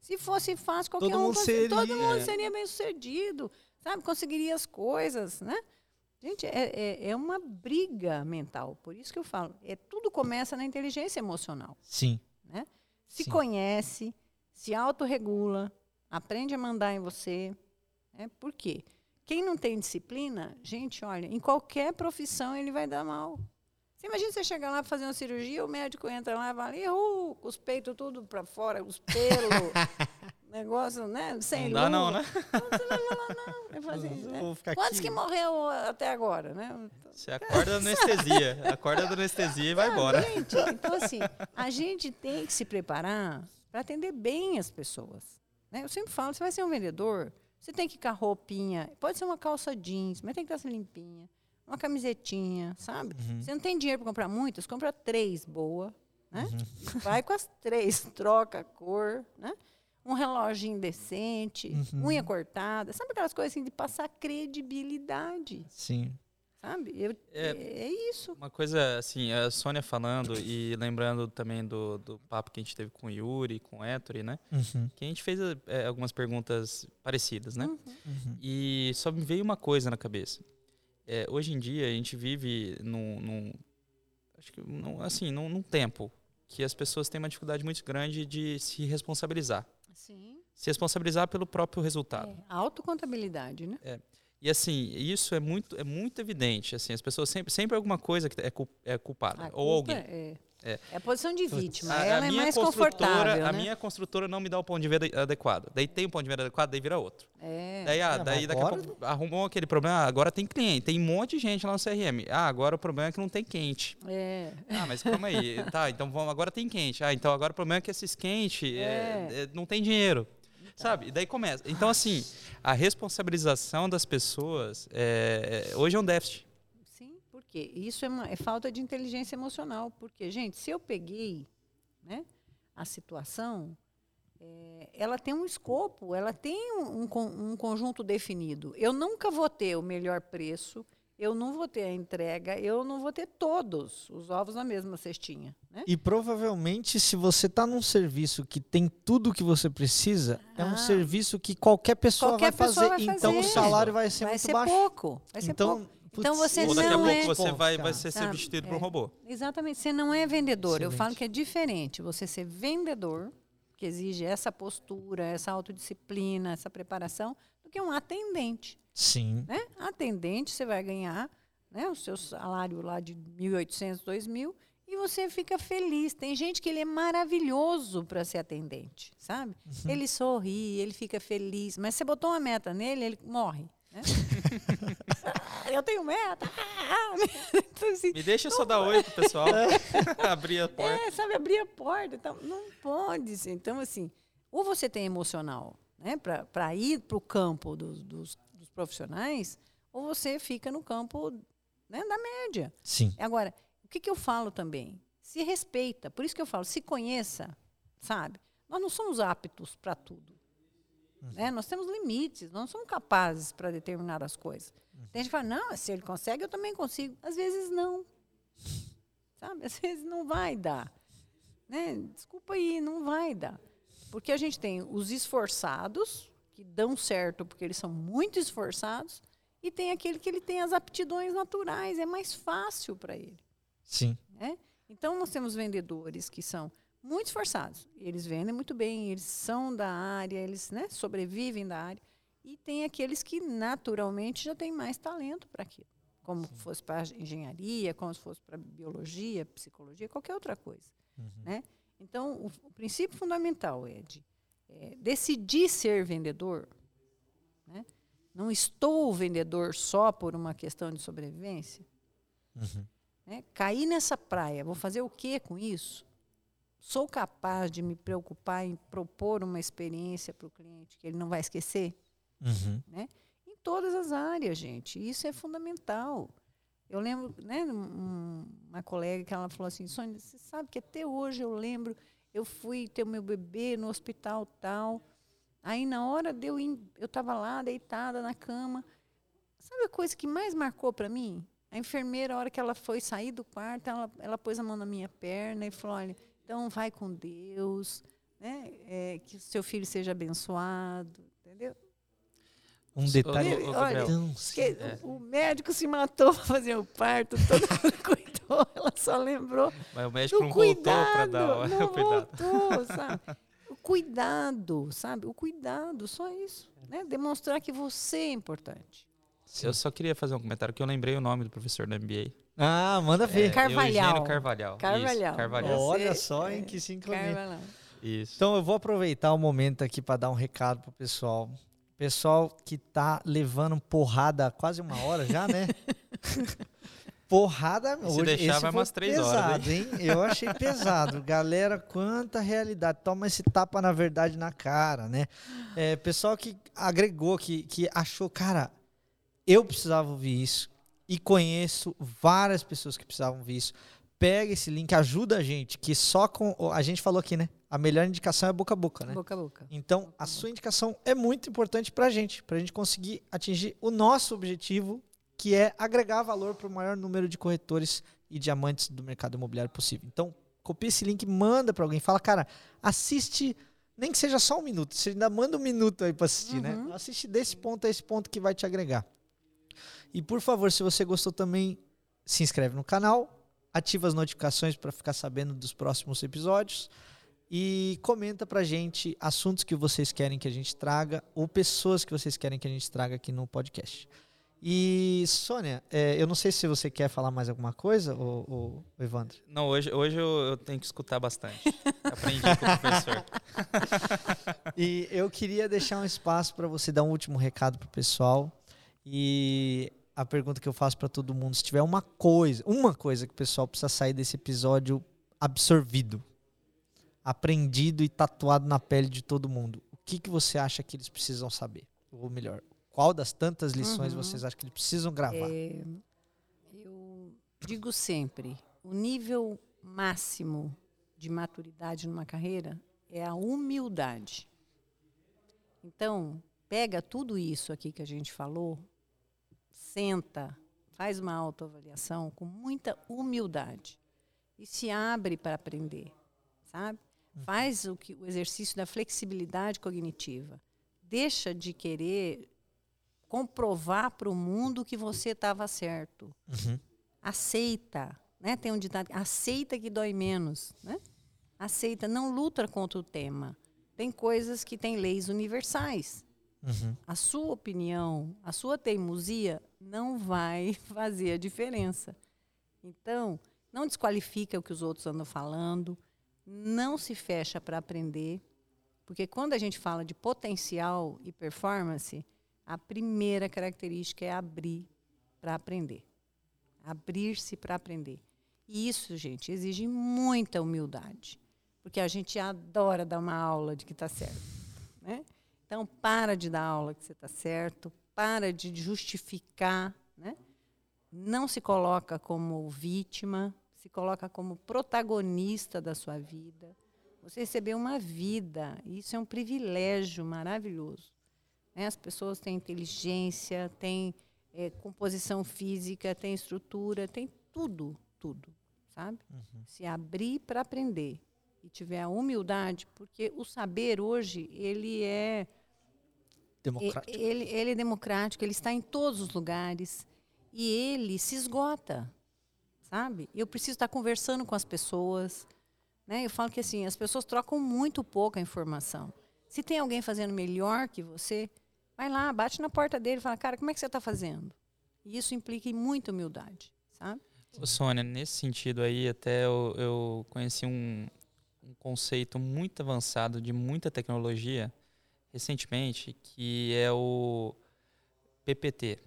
Se fosse fácil, qualquer todo um mundo seria, todo mundo seria bem sucedido, sabe? Conseguiria as coisas, né? Gente, é, é, é, uma briga mental. Por isso que eu falo, é, tudo começa na inteligência emocional. Sim. Né? Se Sim. conhece, se autorregula, aprende a mandar em você. Né? Por quê? Quem não tem disciplina, gente, olha, em qualquer profissão ele vai dar mal. Você imagina você chegar lá para fazer uma cirurgia, o médico entra lá e fala, com os peitos tudo para fora, os pelos, [LAUGHS] negócio, né? Sem não dá não, né? Não, falar, não. Vai fazer, [LAUGHS] né? Quantos aqui. que morreu até agora, né? Você acorda da anestesia, acorda da anestesia e vai embora. Gente, então assim, a gente tem que se preparar para atender bem as pessoas. Né? Eu sempre falo, você vai ser um vendedor, você tem que ir com a roupinha, pode ser uma calça jeans, mas tem que estar limpinha uma camisetinha, sabe? Uhum. Você não tem dinheiro para comprar muitas, compra três boa, né? Uhum. Vai com as três, [LAUGHS] troca a cor, né? Um reloginho decente, Uhum. unha cortada, sabe aquelas coisas assim de passar credibilidade, Sim. sabe? Eu, é, É. é isso. Uma coisa, assim, a Sônia falando e lembrando também do, do papo que a gente teve com o Yuri, com o Ettore, né? Uhum. Que a gente fez é, algumas perguntas parecidas, né? Uhum. Uhum. E só me veio uma coisa na cabeça. É, hoje em dia a gente vive num, num acho que num, assim num, num, tempo que as pessoas têm uma dificuldade muito grande de se responsabilizar Sim. se responsabilizar pelo próprio resultado É, autocontabilidade, né? é. e assim isso é muito é muito evidente assim as pessoas sempre sempre alguma coisa que é, é culpada A ou alguém É, É. é a posição de vítima. a, Ela a é minha mais construtora confortável, a né? minha construtora não me dá o ponto de vista adequado daí tem um ponto de vista adequado daí vira outro É. Daí, ah, daí daqui agora- a pouco arrumou aquele problema. Ah, agora tem cliente, tem um monte de gente lá no CRM. Ah, agora o problema é que não tem quente. É. Ah, mas calma aí. [LAUGHS] tá, então vamos, agora tem quente. Ah, então agora o problema é que esses quentes É. é, é, não tem dinheiro. Sabe? E daí começa. Então, assim, a responsabilização das pessoas é- hoje é um déficit. Porque isso é, uma, é falta de inteligência emocional. Porque, gente, se eu peguei né, a situação, é, ela tem um escopo, ela tem um, um, um conjunto definido. Eu nunca vou ter o melhor preço, eu não vou ter a entrega, eu não vou ter todos os ovos na mesma cestinha. Né? E provavelmente, se você está num serviço que tem tudo o que você precisa, ah. é um ah. serviço que qualquer pessoa, qualquer vai, pessoa fazer, vai, fazer, Então o salário vai ser vai muito ser baixo. Pouco. Vai ser então, pouco. Então você ou daqui a pouco é... você vai, vai ser Sabe? substituído é. por um robô. Exatamente. Você não é vendedor. Excelente. Eu falo que é diferente. Você ser vendedor, que exige essa postura, essa autodisciplina, essa preparação, do que um atendente. Sim. Né? Atendente, você vai ganhar né, o seu salário lá de 1.800, 2.000 e você fica feliz. Tem gente que ele é maravilhoso para ser atendente, sabe? Uhum. Ele sorri, ele fica feliz, mas você botou uma meta nele, ele morre. Né? [LAUGHS] eu tenho meta. [LAUGHS] então, assim, Me deixa só dar oi pro pessoal. [LAUGHS] abrir a porta. É, sabe, abrir a porta. Então, não pode. Então, assim, ou você tem emocional né, para ir para o campo dos, dos, dos, profissionais, ou você fica no campo né, da média. Sim. Agora, o que, que eu falo também? Se respeita. Por isso que eu falo, se conheça, sabe? Nós não somos aptos para tudo. Uhum. Né? Nós temos limites, nós não somos capazes para determinadas coisas. Uhum. Tem gente que fala, não, se ele consegue, eu também consigo. Às vezes não. Sabe? Às vezes não vai dar. Né? Desculpa aí, não vai dar. Porque a gente tem os esforçados, que dão certo porque eles são muito esforçados, e tem aquele que ele tem as aptidões naturais, é mais fácil para ele. Sim. Né? Então, nós temos vendedores que são muito esforçados. Eles vendem muito bem, eles são da área, eles né, sobrevivem da área. E tem aqueles que naturalmente já têm mais talento para aquilo. Como Sim. fosse para engenharia, como se fosse para biologia, psicologia, qualquer outra coisa. Uhum. Né? Então, o, o, princípio fundamental é de é, decidir ser vendedor. Né? Não estou vendedor só por uma questão de sobrevivência. Uhum. Né? Cair nessa praia, vou fazer o que com isso? Sou capaz de me preocupar em propor uma experiência para o cliente que ele não vai esquecer? Uhum. Né? Em todas as áreas, gente. Isso é fundamental. Eu lembro, né, uma colega que ela falou assim, Sônia, você sabe que até hoje eu lembro, eu fui ter o meu bebê no hospital tal, aí na hora de eu ir, eu estava lá deitada na cama, sabe a coisa que mais marcou para mim? A enfermeira, a hora que ela foi sair do quarto, ela, ela pôs a mão na minha perna e falou, olha, então, vai com Deus, né? É, que o seu filho seja abençoado, entendeu? Um detalhe. Olha, é. o médico se matou [LAUGHS] para fazer o parto, todo mundo [LAUGHS] cuidou, ela só lembrou. Mas o médico não cuidado, voltou para dar [LAUGHS] não o cuidado. Voltou, sabe? O cuidado, sabe? O cuidado, só isso. Né? Demonstrar que você é importante. Eu só queria fazer um comentário que eu lembrei o nome do professor da MBA. Ah, manda ver. É, Carvalhal. Carvalhal. Carvalhal. Isso, Carvalhal. Olha só em que sincronia. Isso. Então eu vou aproveitar o momento aqui para dar um recado pro pessoal. Pessoal que tá levando porrada quase uma hora já, né? [LAUGHS] porrada Se hoje. deixar, vai umas três pesado, horas. Hein? Eu achei pesado. [LAUGHS] Galera, quanta realidade. Toma esse tapa, na verdade, na cara, né? É, pessoal que agregou, que, que achou, cara, eu precisava ouvir isso e conheço várias pessoas que precisavam ver isso. Pega esse link, ajuda a gente, que só com. A gente falou aqui, né? A melhor indicação é boca a boca, né? Boca a boca. Então, boca a sua indicação é muito importante para a gente, para a gente conseguir atingir o nosso objetivo, que é agregar valor para o maior número de corretores e diamantes do mercado imobiliário possível. Então, copia esse link, manda para alguém, fala, cara, assiste, nem que seja só um minuto, você ainda manda um minuto aí para assistir, né? uhum. né? Assiste desse ponto a esse ponto que vai te agregar. E por favor, se você gostou também, se inscreve no canal, ativa as notificações para ficar sabendo dos próximos episódios e comenta pra gente assuntos que vocês querem que a gente traga ou pessoas que vocês querem que a gente traga aqui no podcast. E, Sônia, é, eu não sei se você quer falar mais alguma coisa, ou, ou Evandro. Não, hoje, hoje eu, eu, tenho que escutar bastante. [LAUGHS] Aprendi com o professor. [LAUGHS] e eu queria deixar um espaço para você dar um último recado pro pessoal. E a pergunta que eu faço para todo mundo, se tiver uma coisa, uma coisa que o pessoal precisa sair desse episódio absorvido, aprendido e tatuado na pele de todo mundo, o que, que você acha que eles precisam saber? Ou melhor, qual das tantas lições uhum. vocês acham que eles precisam gravar? É, eu digo sempre, o nível máximo de maturidade numa carreira é a humildade. Então, pega tudo isso aqui que a gente falou, senta, faz uma autoavaliação com muita humildade e se abre para aprender, sabe? Uhum. Faz o, que, o exercício da flexibilidade cognitiva. Deixa de querer comprovar para o mundo que você estava certo. Uhum. Aceita, né? Tem um ditado, aceita que dói menos, né? Aceita, não luta contra o tema. Tem coisas que têm leis universais. Uhum. A sua opinião, a sua teimosia não vai [LAUGHS] fazer a diferença. Então, não desqualifica o que os outros andam falando, não se fecha para aprender, porque quando a gente fala de potencial e performance, a primeira característica é abrir para aprender. Abrir-se para aprender. E isso, gente, exige muita humildade, porque a gente adora dar uma aula de que está certo. Né? Então, para de dar aula que você está certo, para de justificar, né? não se coloca como vítima, se coloca como protagonista da sua vida. Você recebeu uma vida, isso é um privilégio maravilhoso. Né? As pessoas têm inteligência, têm é, composição física, têm estrutura, têm tudo, tudo, sabe? Uhum. Se abrir para aprender e tiver a humildade, porque o saber hoje ele é democrático. Ele, ele é democrático, ele está em todos os lugares e ele se esgota, sabe? Eu preciso estar conversando com as pessoas, né? Eu falo que assim as pessoas trocam muito pouca informação. Se tem alguém fazendo melhor que você, vai lá, bate na porta dele e fala, cara, como é que você está fazendo? E isso implica em muita humildade, sabe? Ô, Sônia, nesse sentido aí, até eu, eu conheci um, um conceito muito avançado de muita tecnologia recentemente, que é o PPT.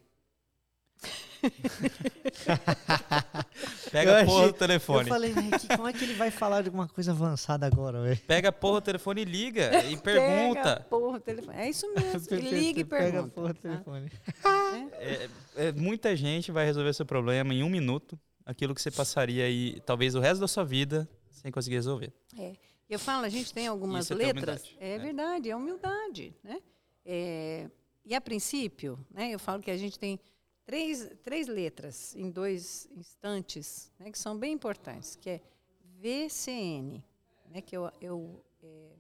[LAUGHS] Pega a porra do telefone. Eu falei, como é que ele vai falar de alguma coisa avançada agora? Pega a porra do telefone e liga e pergunta. Pega a porra do telefone. É isso mesmo. [LAUGHS] liga e pergunta. Pega a porra do tá? telefone. É, é, muita gente vai resolver seu problema em um minuto. Aquilo que você passaria aí, talvez o resto da sua vida, sem conseguir resolver. É. Eu falo, a gente tem algumas Isso letras. É, é, verdade, é humildade. Né? É, e a princípio, né, eu falo que a gente tem três, três letras em dois instantes né, que são bem importantes, que é VCN, né, que eu, eu, é,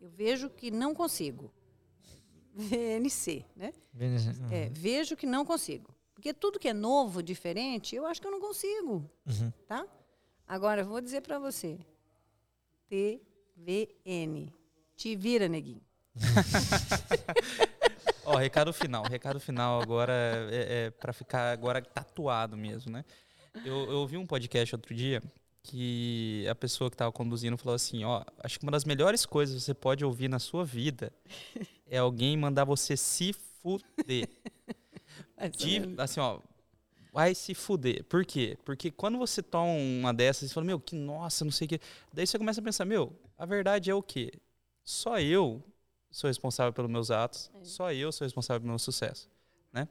eu vejo que não consigo. VNC, né? Uhum. É, vejo que não consigo. Porque tudo que é novo, diferente, eu acho que eu não consigo. Uhum. Tá? Agora, eu vou dizer para você. TVN. Te vira, neguinho. [LAUGHS] Ó, recado final. Recado final agora é, é para ficar agora tatuado mesmo, né? Eu, eu ouvi um podcast outro dia que a pessoa que estava conduzindo falou assim, ó, acho que uma das melhores coisas que você pode ouvir na sua vida é alguém mandar você se fuder. [LAUGHS] De, assim, ó, vai se fuder. Por quê? Porque quando você toma uma dessas, você fala, meu, que nossa, não sei o quê. Daí você começa a pensar, meu, a verdade é o quê? Só eu sou responsável pelos meus atos, é. só eu sou responsável pelo meu sucesso, né?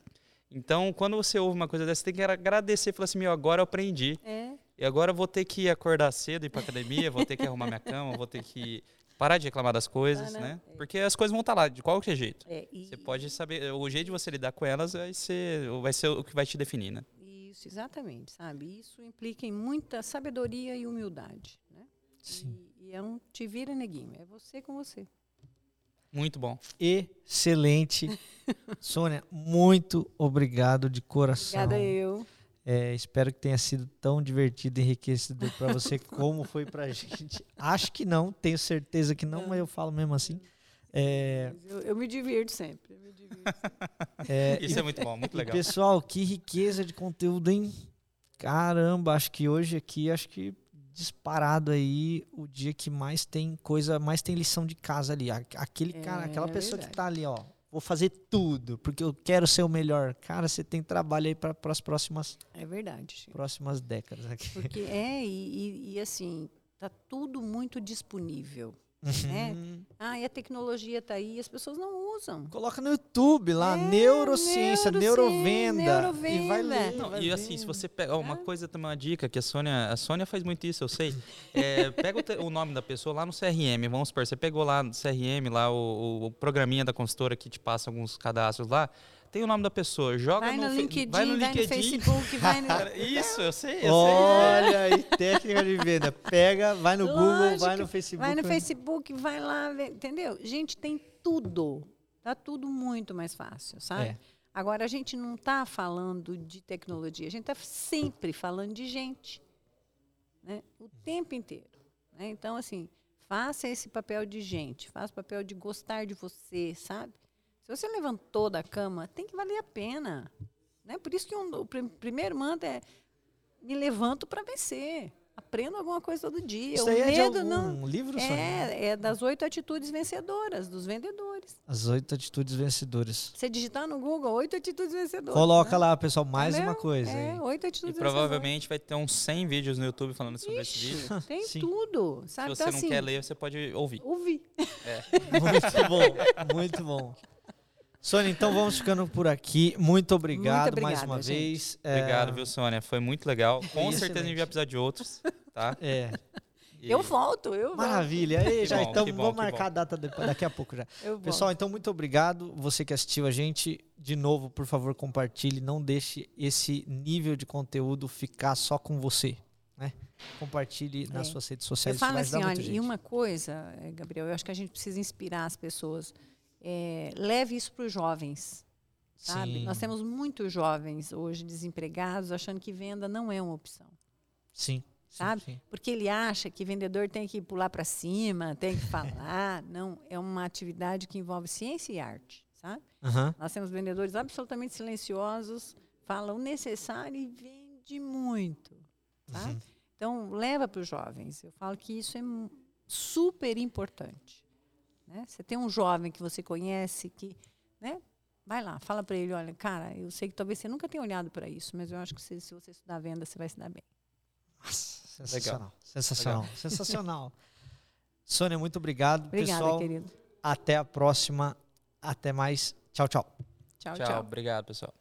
Então, quando você ouve uma coisa dessa, você tem que agradecer e falar assim, meu, agora eu aprendi. É. E agora eu vou ter que acordar cedo, ir pra academia, vou ter que arrumar minha cama, vou ter que parar de reclamar das coisas, ah, né? É. Porque as coisas vão estar tá lá, de qualquer jeito. É, e... Você pode saber, o jeito de você lidar com elas vai ser, vai ser o que vai te definir, né? Isso, exatamente, sabe? Isso implica em muita sabedoria e humildade, né? Sim. E, e é um te vira neguinho, é você com você. Muito bom. Excelente. [LAUGHS] Sônia, muito obrigado de coração. Obrigada eu. É, espero que tenha sido tão divertido e enriquecedor para você [LAUGHS] como foi para a gente. Acho que não, tenho certeza que não, mas eu falo mesmo assim. É... Eu, eu, me divirto sempre. Me divirto sempre. É, [LAUGHS] Isso e, é muito bom, muito legal. pessoal, que riqueza de conteúdo, hein? Caramba, acho que hoje aqui, acho que disparado aí o dia que mais tem coisa, mais tem lição de casa ali. Aquele é, cara, aquela pessoa verdade. que tá ali, ó, vou fazer tudo porque eu quero ser o melhor. Cara, você tem trabalho aí para as próximas. É verdade. Próximas décadas aqui. Porque é e, e, e, assim tá tudo muito disponível, Né? Ah, e a tecnologia está aí, as pessoas não usam. Coloca no YouTube lá, é, neurociência, neurovenda, neurovenda. E vai ler. Não, vai e assim, se você pega. uma é. coisa também, uma dica que a Sônia. A Sônia faz muito isso, eu sei. [LAUGHS] É, pega o, o, nome da pessoa lá no CRM, vamos supor, você pegou lá no CRM, lá o, o programinha da consultora que te passa alguns cadastros lá tem o nome da pessoa, joga vai no, no LinkedIn, vai no, LinkedIn. Vai no Facebook, vai no... [LAUGHS] Isso, eu sei, eu Olha sei. aí, técnica de venda. Pega, vai no Lógico, Google, vai no Facebook. Vai no Facebook, vai lá, entendeu? Gente, tem tudo. Tá tudo muito mais fácil, sabe? É. Agora, a gente não está falando de tecnologia, a gente está sempre falando de gente. Né? O tempo inteiro. Né? Então, assim, faça esse papel de gente, faça o papel de gostar de você, sabe? Se você levantou da cama, tem que valer a pena. Né? Por isso que um, o pr primeiro manda é me levanto para vencer. Aprendo alguma coisa todo dia. Isso o é medo de não livro, é, é das oito atitudes vencedoras dos vendedores. As oito atitudes vencedoras. Você digitar no Google oito atitudes vencedoras. Coloca né? lá, pessoal, mais Entendeu? uma coisa. É, oito atitudes e provavelmente vai ter uns 100 vídeos no YouTube falando sobre Ixi, esse vídeo. Tem Sim. tudo. Sabe? Se você então, não assim, quer ler, você pode ouvir. Ouvir. É. [LAUGHS] muito bom, muito bom. Sônia, então vamos ficando por aqui. Muito obrigado muito mais uma gente. vez. É... Obrigado, viu, Sônia? Foi muito legal. Com Excelente. certeza a gente vai precisar de outros, tá? [LAUGHS] É. E... Eu volto, eu Maravilha. Aí, já, bom, então bom, vamos marcar bom. a data depois, daqui a pouco já. Pessoal, volto. então muito obrigado. Você que assistiu a gente, de novo, por favor, compartilhe. Não deixe esse nível de conteúdo ficar só com você. Né? Compartilhe é. nas suas redes sociais. Eu falo assim, olha, e uma coisa, eh, Gabriel, eu acho que a gente precisa inspirar as pessoas é, leve isso para os jovens. Sabe? Sim. Nós temos muitos jovens hoje desempregados achando que venda não é uma opção. Sim. Sabe? Sim, sim. Porque ele acha que vendedor tem que pular para cima, tem que falar. [LAUGHS] não, é uma atividade que envolve ciência e arte. Sabe? Uhum. Nós temos vendedores absolutamente silenciosos, falam o necessário e vende muito. Tá? Uhum. Então, leva para os jovens. Eu falo que isso é super importante. Né? Você tem um jovem que você conhece que, né? Vai lá, fala para ele, olha, cara, eu sei que talvez você nunca tenha olhado para isso, mas eu acho que se, se, você estudar venda, você vai se dar bem. Nossa, sensacional, Legal. sensacional, Legal. sensacional. [LAUGHS] Sônia, muito obrigado, Obrigada, pessoal. querido. Até a próxima, até mais. Tchau, tchau. Tchau, tchau. tchau. Obrigado, pessoal.